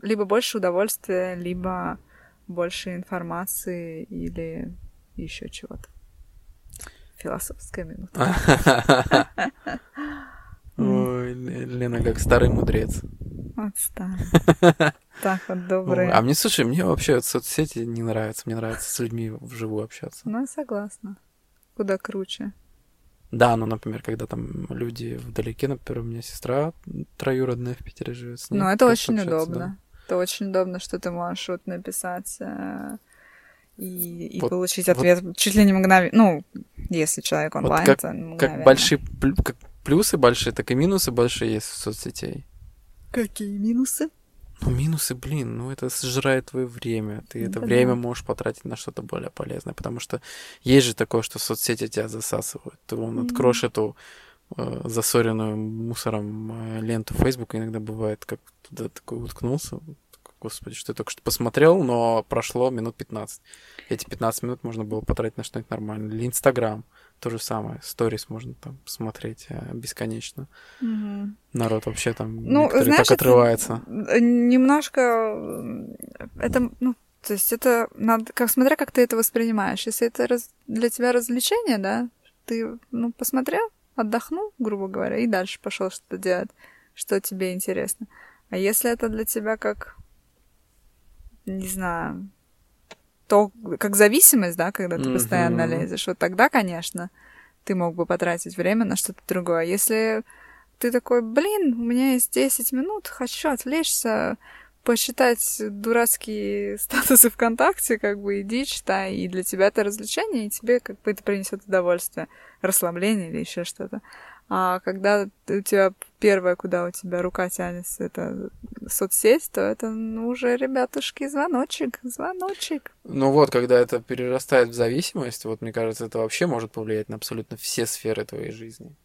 либо больше удовольствия, либо больше информации или еще чего-то. Философская минута. Ой, Лена, как старый мудрец. Отстань. Так вот, добрые. А мне, слушай, мне вообще вот соцсети не нравятся. Мне нравится с людьми вживую общаться. Ну, согласна. Куда круче. Да, ну, например, когда там люди вдалеке, например, у меня сестра троюродная в Питере живет. Ну, это как очень удобно. Это очень удобно, что ты можешь вот написать э, и, и Вот- получить вот- ответ чуть ли не мгновенно. Ну, если человек Вот онлайн, как- то Как мгновенно. большие плю- как плюсы большие, так и минусы большие есть в соцсетей. Какие минусы? Ну, минусы, блин, ну это сжирает твое время. Ты это Да-да. время можешь потратить на что-то более полезное. Потому что есть же такое, что соцсети тебя засасывают. Ты вон откроешь эту э, засоренную мусором э, ленту Facebook, иногда бывает, как туда такой уткнулся. Господи, что я только что посмотрел, но прошло минут 15. Эти 15 минут можно было потратить на что-нибудь нормальное. Или Инстаграм, то же самое. Сторис можно там смотреть э, бесконечно. Мгм. Народ вообще там Ну, знаешь, так отрывается. немножко это, ну, то есть это надо, как смотря как ты это воспринимаешь. Если это раз- для тебя развлечение, да, ты, ну, посмотрел, отдохнул, грубо говоря, и дальше пошел что-то делать, что тебе интересно. А если это для тебя как, не знаю, то, как зависимость, да, когда ты постоянно лезешь, вот тогда, конечно, ты мог бы потратить время на что-то другое. Если ты такой, блин, у меня есть 10 минут, хочу отвлечься, почитать дурацкие статусы ВКонтакте, как бы иди читай, и для тебя это развлечение, и тебе как бы это принесет удовольствие, расслабление или еще что-то. А когда у тебя первое, куда у тебя рука тянется, это соцсеть, то это ну, уже, ребятушки, звоночек, звоночек. Ну вот, когда это перерастает в зависимость, вот мне кажется, это вообще может повлиять на абсолютно все сферы твоей жизни.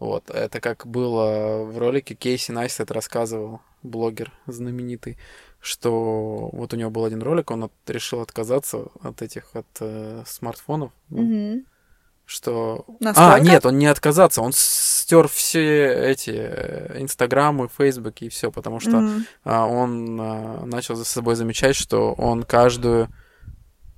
Вот, это как было в ролике Кейси Найстед рассказывал, блогер знаменитый, что вот у него был один ролик, он от- решил отказаться от этих, от э, смартфонов, ну, Мгм. Что... Настолько? А, нет, он не отказаться, он стер все эти э, Инстаграмы, Фейсбуки и все, потому что а, он а, начал за собой замечать, что он каждую,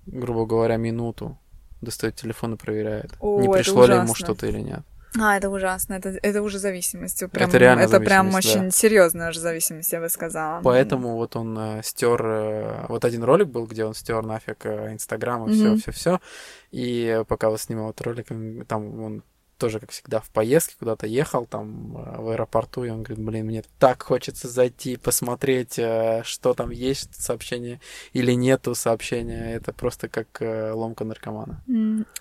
грубо говоря, минуту достает телефон и проверяет, О, не пришло ли ему что-то или нет. А, это ужасно, это, это уже зависимость. Прям, Это реально Это прям зависимость, очень серьезная уже зависимость, я бы сказала. Поэтому вот он э, стер, э, вот один ролик был, где он стер нафиг э, Инстаграм и все, все, все. И пока вот снимал этот ролик, там он тоже, как всегда, в поездке куда-то ехал, там, э, в аэропорту, и он говорит, блин, мне так хочется зайти, посмотреть, э, что там есть сообщение или нету сообщения. Это просто как э, ломка наркомана.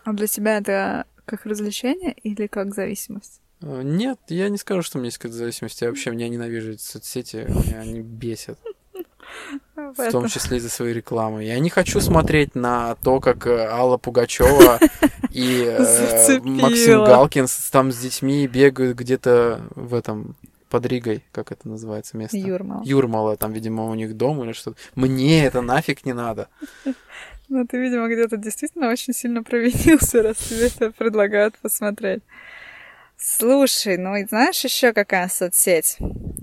А для тебя это как развлечение или как зависимость? Э, Нет, я не скажу, что у меня есть какая-то зависимость. Я вообще меня ненавижу эти соцсети, меня они бесят. В том числе из-за своей рекламы. Я не хочу смотреть на то, как э, Алла Пугачева и э. Максим Галкин там с детьми бегают где-то в этом под Ригой, как это называется место? Юрмал. Юрмала, там, видимо, у них дом или что-то. Мне это нафиг не надо. Ну, ты, видимо, где-то действительно очень сильно провинился, раз тебе это предлагают посмотреть. Слушай, ну и знаешь еще какая соцсеть,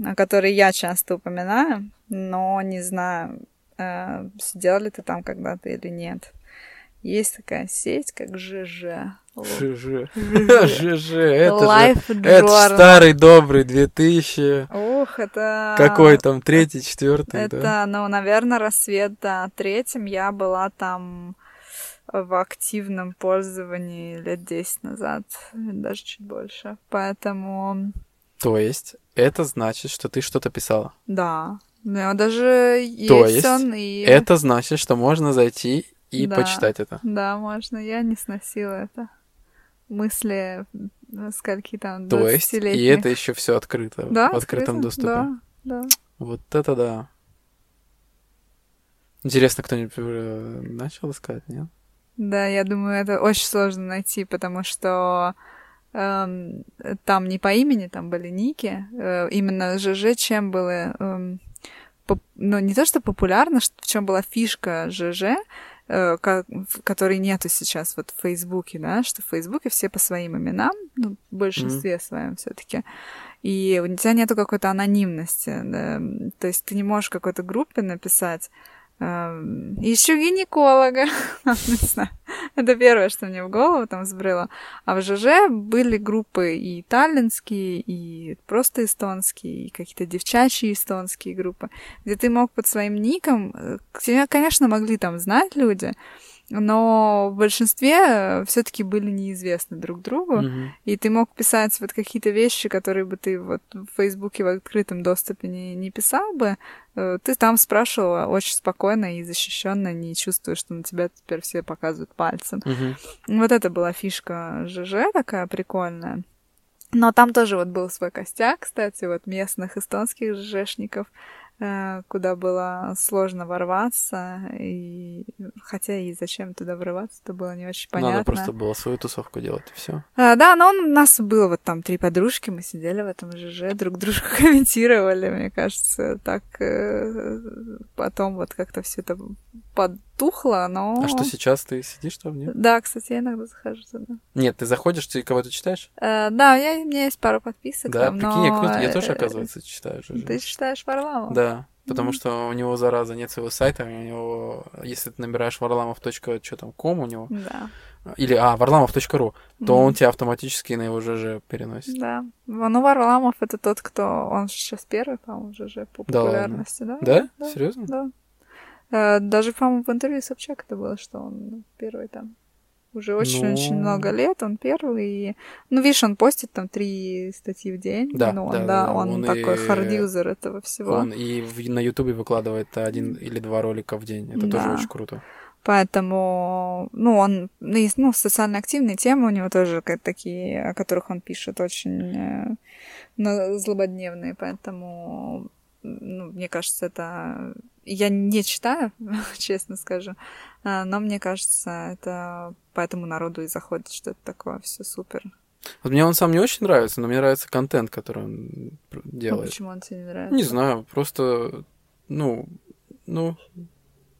о которой я часто упоминаю, но не знаю, э, сидел ли ты там когда-то или нет. Есть такая сеть, как ЖЖ. ЖЖ. ЖЖ. Это же... Это старый добрый 2000... Ух, это... Какой там, третий, четвертый, Это, ну, наверное, рассвет, да. Третьим я была там в активном пользовании лет 10 назад, даже чуть больше. Поэтому, То есть, это значит, что ты что-то писала. да. У меня даже То есть есть он, и... Это значит, что можно зайти и Да. почитать это. Да, можно. Я не сносила это. Мысли скольки там, То есть, и 20-летних. это еще все открыто, да, в открытом открыто, доступе. Да, да. Вот это да. Интересно, кто-нибудь э, начал искать, нет? Да, я думаю, это очень сложно найти, потому что эм, там не по имени, там были ники. Э, именно ЖЖ чем было... эм, поп- ну, не то, что популярно, в чем была фишка ЖЖ, которой нету сейчас вот в Фейсбуке, да, что в Фейсбуке все по своим именам, ну, в большинстве своем все таки И у тебя нету какой-то анонимности, да. то есть ты не можешь какой-то группе написать ищу гинеколога. Это первое, что мне в голову там взбрело. А в ЖЖ были группы и таллинские, и просто эстонские, и какие-то девчачьи эстонские группы, где ты мог под своим ником... э, Тебя, конечно, могли там знать люди, но в большинстве все-таки были неизвестны друг другу. Мгм. И ты мог писать вот какие-то вещи, которые бы ты вот в Фейсбуке в открытом доступе не, не писал бы. Э, Ты там спрашивала очень спокойно и защищенно, не чувствуя, что на тебя теперь все показывают пальцем. Мгм. Вот это была фишка ЖЖ такая прикольная. Но там тоже вот был свой костяк, кстати, вот местных эстонских ЖЖшников, куда было сложно ворваться, и хотя и зачем туда врываться, это было не очень понятно. Надо просто было свою тусовку делать, и все. А, да, но он, у нас было вот там три подружки, мы сидели в этом ЖЖ, друг дружку комментировали, мне кажется, так э, потом вот как-то все это потухло, но... А что сейчас ты сидишь там, нет? Да, кстати, я иногда захожу туда. Нет, ты заходишь, ты кого-то читаешь? Э, да, я, у меня есть пару подписок Да, там, прикинь, я но, круто. Я тоже, э, оказывается, читаю. ЖЖ. Ты читаешь Варламова? Да, потому что у него, зараза, нет своего сайта, у него, если ты набираешь varlamov.com у него, Да. или, а, varlamov.ru, то Мгм. он тебя автоматически на его ЖЖ переносит. Да. Ну, Варламов это тот, кто... Он сейчас первый, по-моему, ЖЖ по Да популярности, да? Да? Да. Серьезно? Да. Э, Даже, по-моему, в интервью Собчак это было, что он первый там. Уже очень-очень Ну. много лет, он первый. И... Ну, видишь, он постит там три статьи в день. Да, ну, он, да, да, он, Он такой и- hard user этого всего. Он и на Ютубе выкладывает один или два ролика в день. Это тоже Да. очень круто. Поэтому, ну, он, ну, ну, социально активные темы у него тоже такие, о которых он пишет, очень на- злободневные, поэтому, ну, мне кажется, это... Я не читаю, честно скажу, а, но мне кажется, это поэтому народу и заходит, что это такое все супер. Вот мне он сам не очень нравится, но мне нравится контент, который он Ну, делает. почему он тебе не нравится? Не знаю, просто, ну, ну,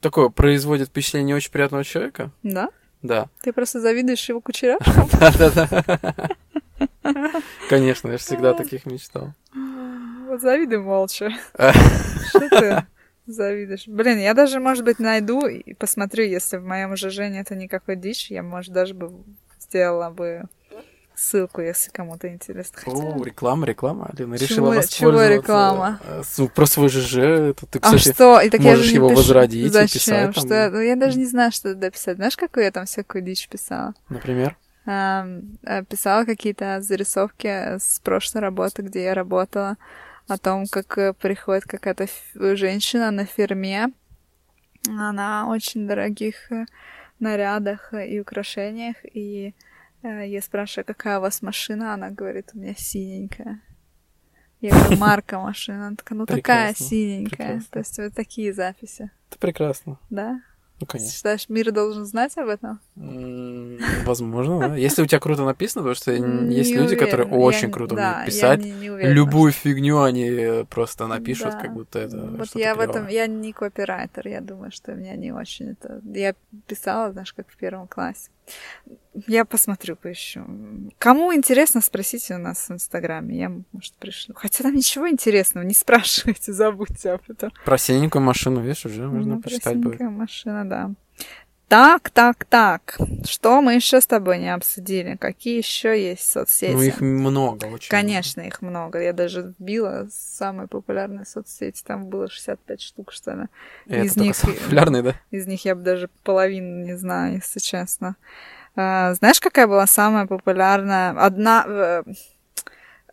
такое производит впечатление не очень приятного человека. Да? Да. Ты просто завидуешь его кучерявкам? Да-да-да. Конечно, я же всегда таких мечтал. Вот завидуй молча. А. Что ты завидуешь? Блин, я даже, может быть, найду и посмотрю, если в моем ЖЖ нет никакой дичи, я, может, даже бы сделала бы ссылку, если кому-то интересно. Хотя... О, реклама, реклама. Алина Чего- решила чего воспользоваться. реклама? э, Про свой ЖЖ. Это ты, а кстати, что? И так я можешь же не его пишу. возродить и Зачем? писать там. Что? я- Ну, я даже не знаю, что туда писать. Знаешь, какую я там всякую дичь писала? например, э, писала какие-то зарисовки с прошлой работы, где я работала, о том, как э, приходит какая-то женщина на ферме. Она очень дорогих э, нарядах э, и украшениях, и я спрашиваю, какая у вас машина, она говорит, у меня синенькая. Я говорю, марка машины. Она такая, ну такая Прекрасно, синенькая. прекрасно. То есть вот такие записи, это прекрасно. да? Ну, конечно. Считаешь, мир должен знать об этом? Возможно, да. Если у тебя круто написано, потому что есть люди, которые очень круто умеют писать. Любую фигню они просто напишут, как будто это Вот я в этом, я не копирайтер, я думаю, что меня не очень это... Я писала, знаешь, как в первом классе. Я посмотрю, поищу. Кому интересно, спросите у нас в Инстаграме. Я, может, пришлю. Хотя там ничего интересного, не спрашивайте, забудьте об этом. Про синенькую машину, видишь, уже можно Ну, почитать будет. машина, да. Так, так, так. Что мы еще с тобой не обсудили? Какие еще есть соцсети? Ну, их много очень. Конечно, их много. Я даже вбила самые популярные соцсети. Там было 65 штук, что ли. И из них- популярные, да? Из них я бы даже половину не знаю, если честно. А, знаешь, какая была самая популярная? Одна э,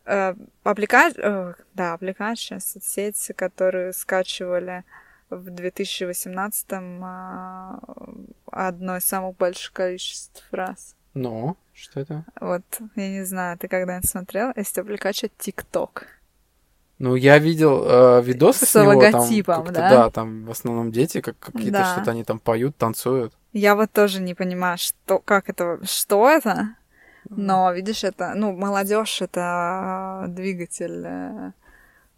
э, апплика- э, да, аппликация, соцсети, которые скачивали в 2018-м а, одно из самых больших количеств раз. Ну, что это? Вот, я не знаю, ты когда-нибудь смотрел? Есть аппликация TikTok. Ну, я видел э, видосы с, С него, там логотипом, как-то, да? да? там в основном дети, как какие-то Да. что-то они там поют, танцуют. Я вот тоже не понимаю, что, как это, что это, но, видишь, это, ну, молодежь это двигатель э,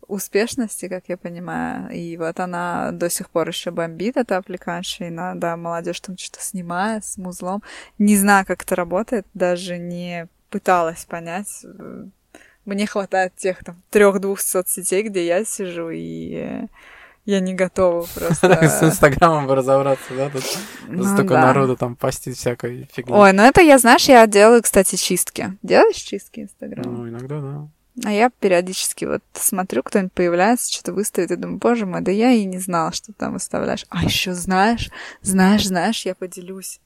успешности, как я понимаю, и вот она до сих пор еще бомбит, эта аппликация, и на- да, молодежь там что-то снимает с музлом. Не знаю, как это работает, даже не пыталась понять. Мне хватает тех там трех-двух соцсетей, где я сижу, и я не готова С просто. Инстаграмом бы разобраться, да? Тут Ну столько да. народу там постит всякой фигни. Ой, ну это я, знаешь, я делаю, кстати, чистки. Делаешь чистки Инстаграма? Ну, иногда, да. А я периодически вот смотрю, кто-нибудь появляется, что-то выставит, и думаю, боже мой, да я и не знала, что ты там выставляешь. А еще знаешь, знаешь, знаешь, я поделюсь.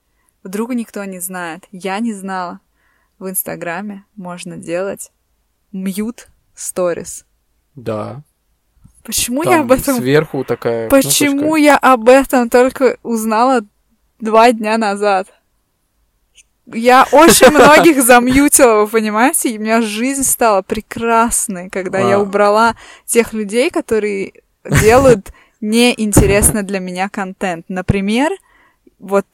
Вдруг никто не знает. Я не знала. В Инстаграме можно делать мьют сторис. Да. Почему Там я об этом... сверху такая Почему кнопочка. я об этом только узнала два дня назад? Я очень многих замьютила, вы понимаете? И у меня жизнь стала прекрасной, когда я А. убрала тех людей, которые делают неинтересно для меня контент. Например, вот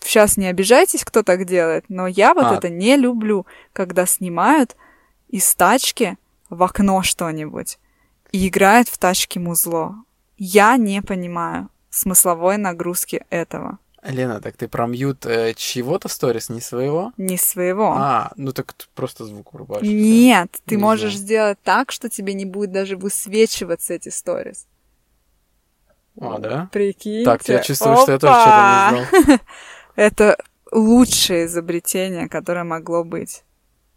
сейчас не обижайтесь, кто так делает, но я вот А. это не люблю, когда снимают из тачки в окно что-нибудь и играют в тачке музло. Я не понимаю смысловой нагрузки этого. Лена, так ты промьют э, чьего-то сторис, не своего? Не своего. А, ну так просто звук врубаешь. Нет, ты Не можешь знаю. сделать так, что тебе не будет даже высвечиваться эти сторис. А, да? Прикинь. Так, я чувствую, что я тоже что-то не знал. Это лучшее изобретение, которое могло быть.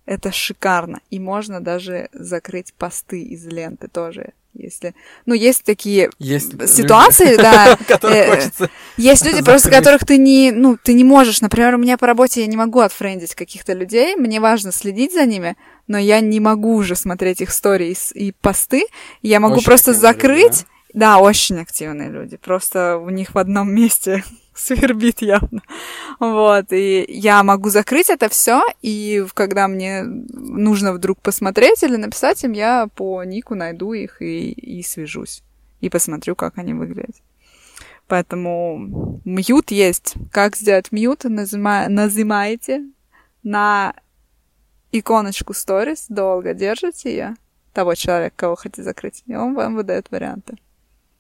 Это шикарно. И можно даже закрыть посты из ленты тоже. Если... Ну, есть такие Есть люди, ситуации, да. которым э. Есть люди, просто которых ты не, ну, ты не можешь. Например, у меня по работе я не могу отфрендить каких-то людей, мне важно следить за ними, но я не могу уже смотреть их сторис и посты. Я могу Очень просто люди, закрыть. да, очень активные люди. Просто у них в одном месте свербит явно. Вот, и я могу закрыть это все, и когда мне нужно вдруг посмотреть или написать им, я по нику найду их и, и свяжусь. И посмотрю, как они выглядят. Поэтому мьют есть. Как сделать мьют? Нажима- Нажимаете на иконочку Stories, долго держите ее, того человека, кого хотите закрыть, и он вам выдает варианты.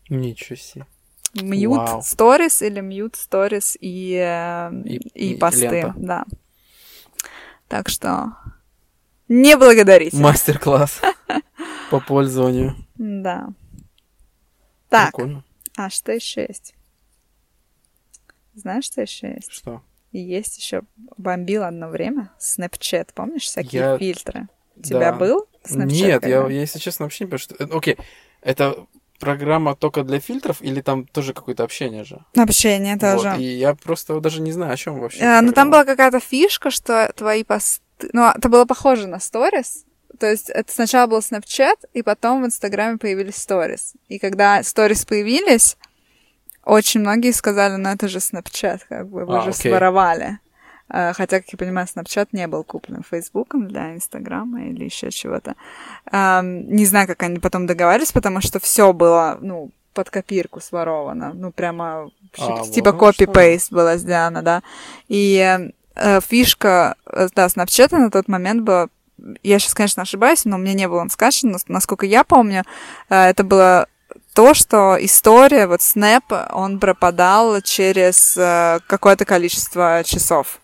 Ничего себе. Мьют Вау. Stories или мьют Stories и, И- и, посты. лента. Да. Так что не благодарите. Мастер-класс по пользованию. Да. Так, Прикольно. а что еще есть? Знаешь, что еще есть? Что? Есть еще бомбил одно время Snapchat, помнишь, всякие Я- фильтры? У тебя Да. был Snapchat? Нет, я, когда? я, если честно, вообще не понимаю, что... Окей, это программа только для фильтров или там тоже какое-то общение же? Общение тоже. Вот, и я просто даже не знаю, о чем вообще. Э, ну, там была какая-то фишка, что твои посты... Ну, это было похоже на сторис. То есть это сначала был Snapchat, и потом в Инстаграме появились сторис. И когда сторис появились, очень многие сказали, ну это же Snapchat, как бы, вы А, же окей. своровали. Э, Хотя, как я понимаю, Snapchat не был куплен Фейсбуком для Инстаграма или еще чего-то. Эм, Не знаю, как они потом договаривались, потому что все было, ну, под копирку своровано. Ну, прямо А, типа вот копи-пейст была сделана, да. И э, фишка, э, да, Snapchat на тот момент была я сейчас, конечно, ошибаюсь, но у меня не было он скачан, но насколько я помню, э, это было то, что история, вот Snap, он пропадал через какое-то количество часов.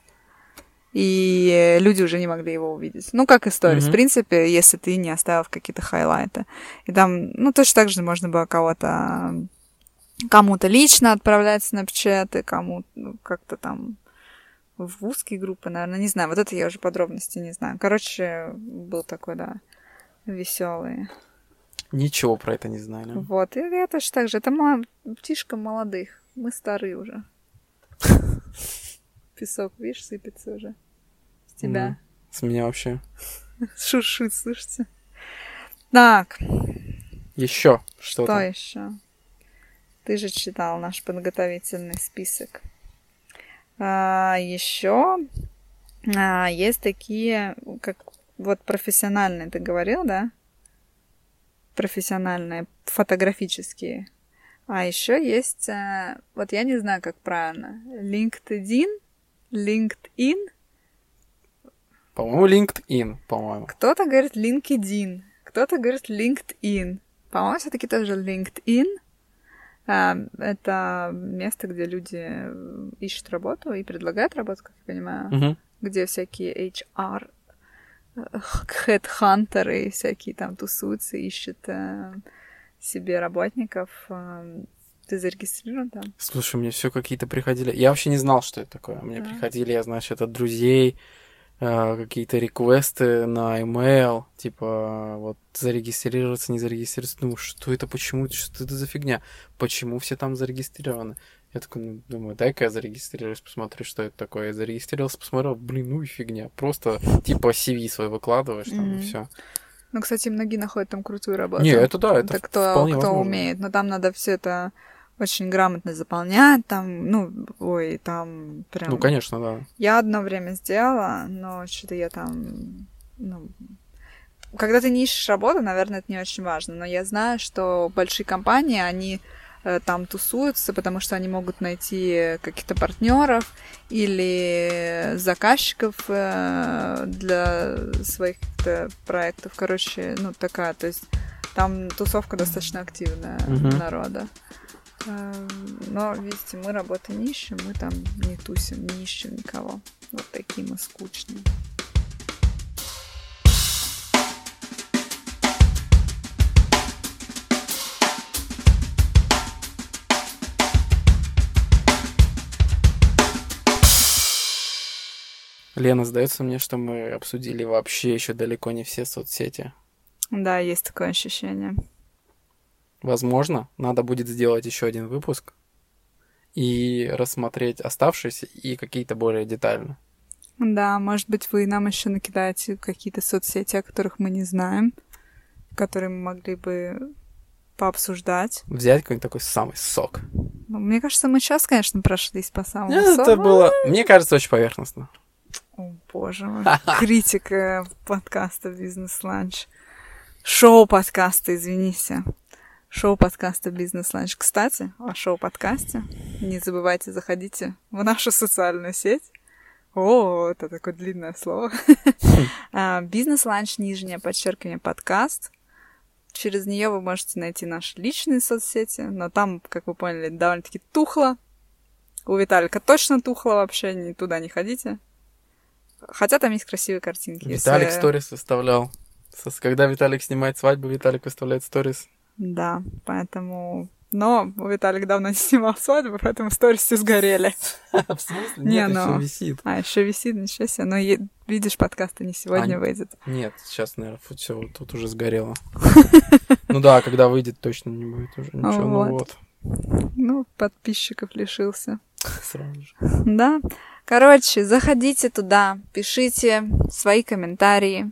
И люди уже не могли его увидеть. Ну, как история, Мгм. в принципе, если ты не оставил какие-то хайлайты. И там, ну, точно так же можно было кого-то кому-то лично отправлять снапчаты, кому ну, как-то там в узкие группы, наверное, не знаю. Вот это я уже подробности не знаю. Короче, был такой, да, веселый. Ничего про это не знали. Вот, и я тоже так же. Это мало... птишка молодых. Мы старые уже. Песок, видишь, сыпется уже. С тебя. Мгм. С меня вообще. Шуршит, слышите? Так, Еще что что-то. еще? Ты же читал наш подготовительный список. еще есть такие, как вот профессиональные, ты говорил, да? Профессиональные, фотографические. А еще есть, э, вот я не знаю, как правильно, LinkedIn, LinkedIn, По-моему, LinkedIn, по-моему. Кто-то говорит LinkedIn, кто-то говорит LinkedIn. По-моему, все-таки тоже LinkedIn. А, Это место, где люди э, ищут работу и предлагают работу, как я понимаю, Мгм. где всякие HR, э, хедхантеры всякие там тусуются, ищут э, себе работников. Ты зарегистрирован там? Слушай, мне все какие-то приходили. Я вообще не знал, что это такое. Мне Да. приходили, я, значит, от друзей э, какие-то реквесты на email, типа вот зарегистрироваться, не зарегистрироваться. Думаю, что это, почему, что это за фигня? Почему все там зарегистрированы? Я такой, ну, думаю, дай-ка я зарегистрируюсь, посмотрю, что это такое. Я зарегистрировался, посмотрел, блин, ну и фигня. Просто типа CV свой выкладываешь там Мгм. и все. Ну, кстати, многие находят там крутую работу. Не, это да, это Это кто, вполне кто возможно. умеет. Но там надо все это очень грамотно заполнять. Там, ну, ой, там прям... Ну, конечно, да. Я одно время сделала, но что-то я там... Ну, когда ты не ищешь работу, наверное, это не очень важно. Но я знаю, что большие компании, они э, там тусуются, потому что они могут найти каких-то партнеров или заказчиков э, для своих каких-то проектов. Короче, ну такая, то есть там тусовка достаточно активная Мгм. народа. Эм, Но, видите, мы работы не ищем, мы там не тусим, не ищем никого. Вот такие мы скучные. Лена, сдается мне, что мы обсудили вообще еще далеко не все соцсети. Да, есть такое ощущение. Возможно, надо будет сделать еще один выпуск и рассмотреть оставшиеся и какие-то более детально. Да, может быть, вы нам еще накидаете какие-то соцсети, о которых мы не знаем, которые мы могли бы пообсуждать. Взять какой-нибудь такой самый сок. Ну, мне кажется, мы сейчас, конечно, прошлись по самому Это соку. было, мне кажется, очень поверхностно. О, боже мой. Критика подкаста «Бизнес-ланч». Шоу-подкаста, извините. Шоу-подкаста «Бизнес-ланч». Кстати, о шоу-подкасте не забывайте, заходите в нашу социальную сеть. О, это такое длинное слово. А, «Бизнес-ланч», нижнее подчеркивание, подкаст. Через нее вы можете найти наши личные соцсети, но там, как вы поняли, довольно-таки тухло. У Виталика точно тухло вообще, ни туда не ходите. Хотя там есть красивые картинки. если- Виталик сторис выставлял. Когда Виталик снимает свадьбу, Виталик выставляет сторис. Да, поэтому... Но Виталик давно не снимал свадьбу, поэтому сторис все сгорели. В смысле? Не, Нет, ну. еще висит. А, еще висит, ничего себе. Но е- видишь, подкаст не сегодня выйдет. Нет, сейчас, наверное, все, тут уже сгорело. Ну да, когда выйдет, точно не будет уже ничего. Ну вот, Ну, подписчиков лишился. сразу же. Да. Короче, заходите туда, пишите свои комментарии.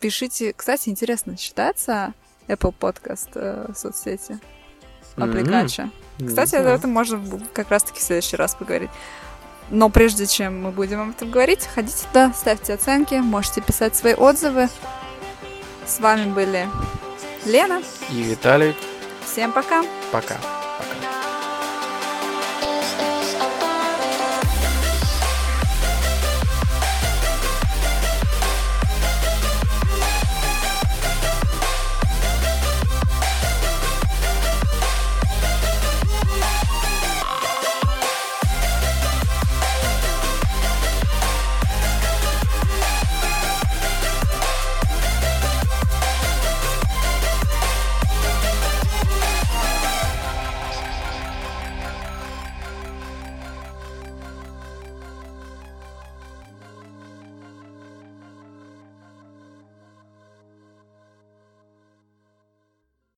Пишите... Кстати, интересно, считается Apple Podcast э, соцсети? Аппликача? Не Кстати, знаю. об этом можно как раз-таки в следующий раз поговорить. Но прежде чем мы будем об этом говорить, ходите туда, ставьте оценки, можете писать свои отзывы. С вами были Лена. И Виталик, Всем пока! пока.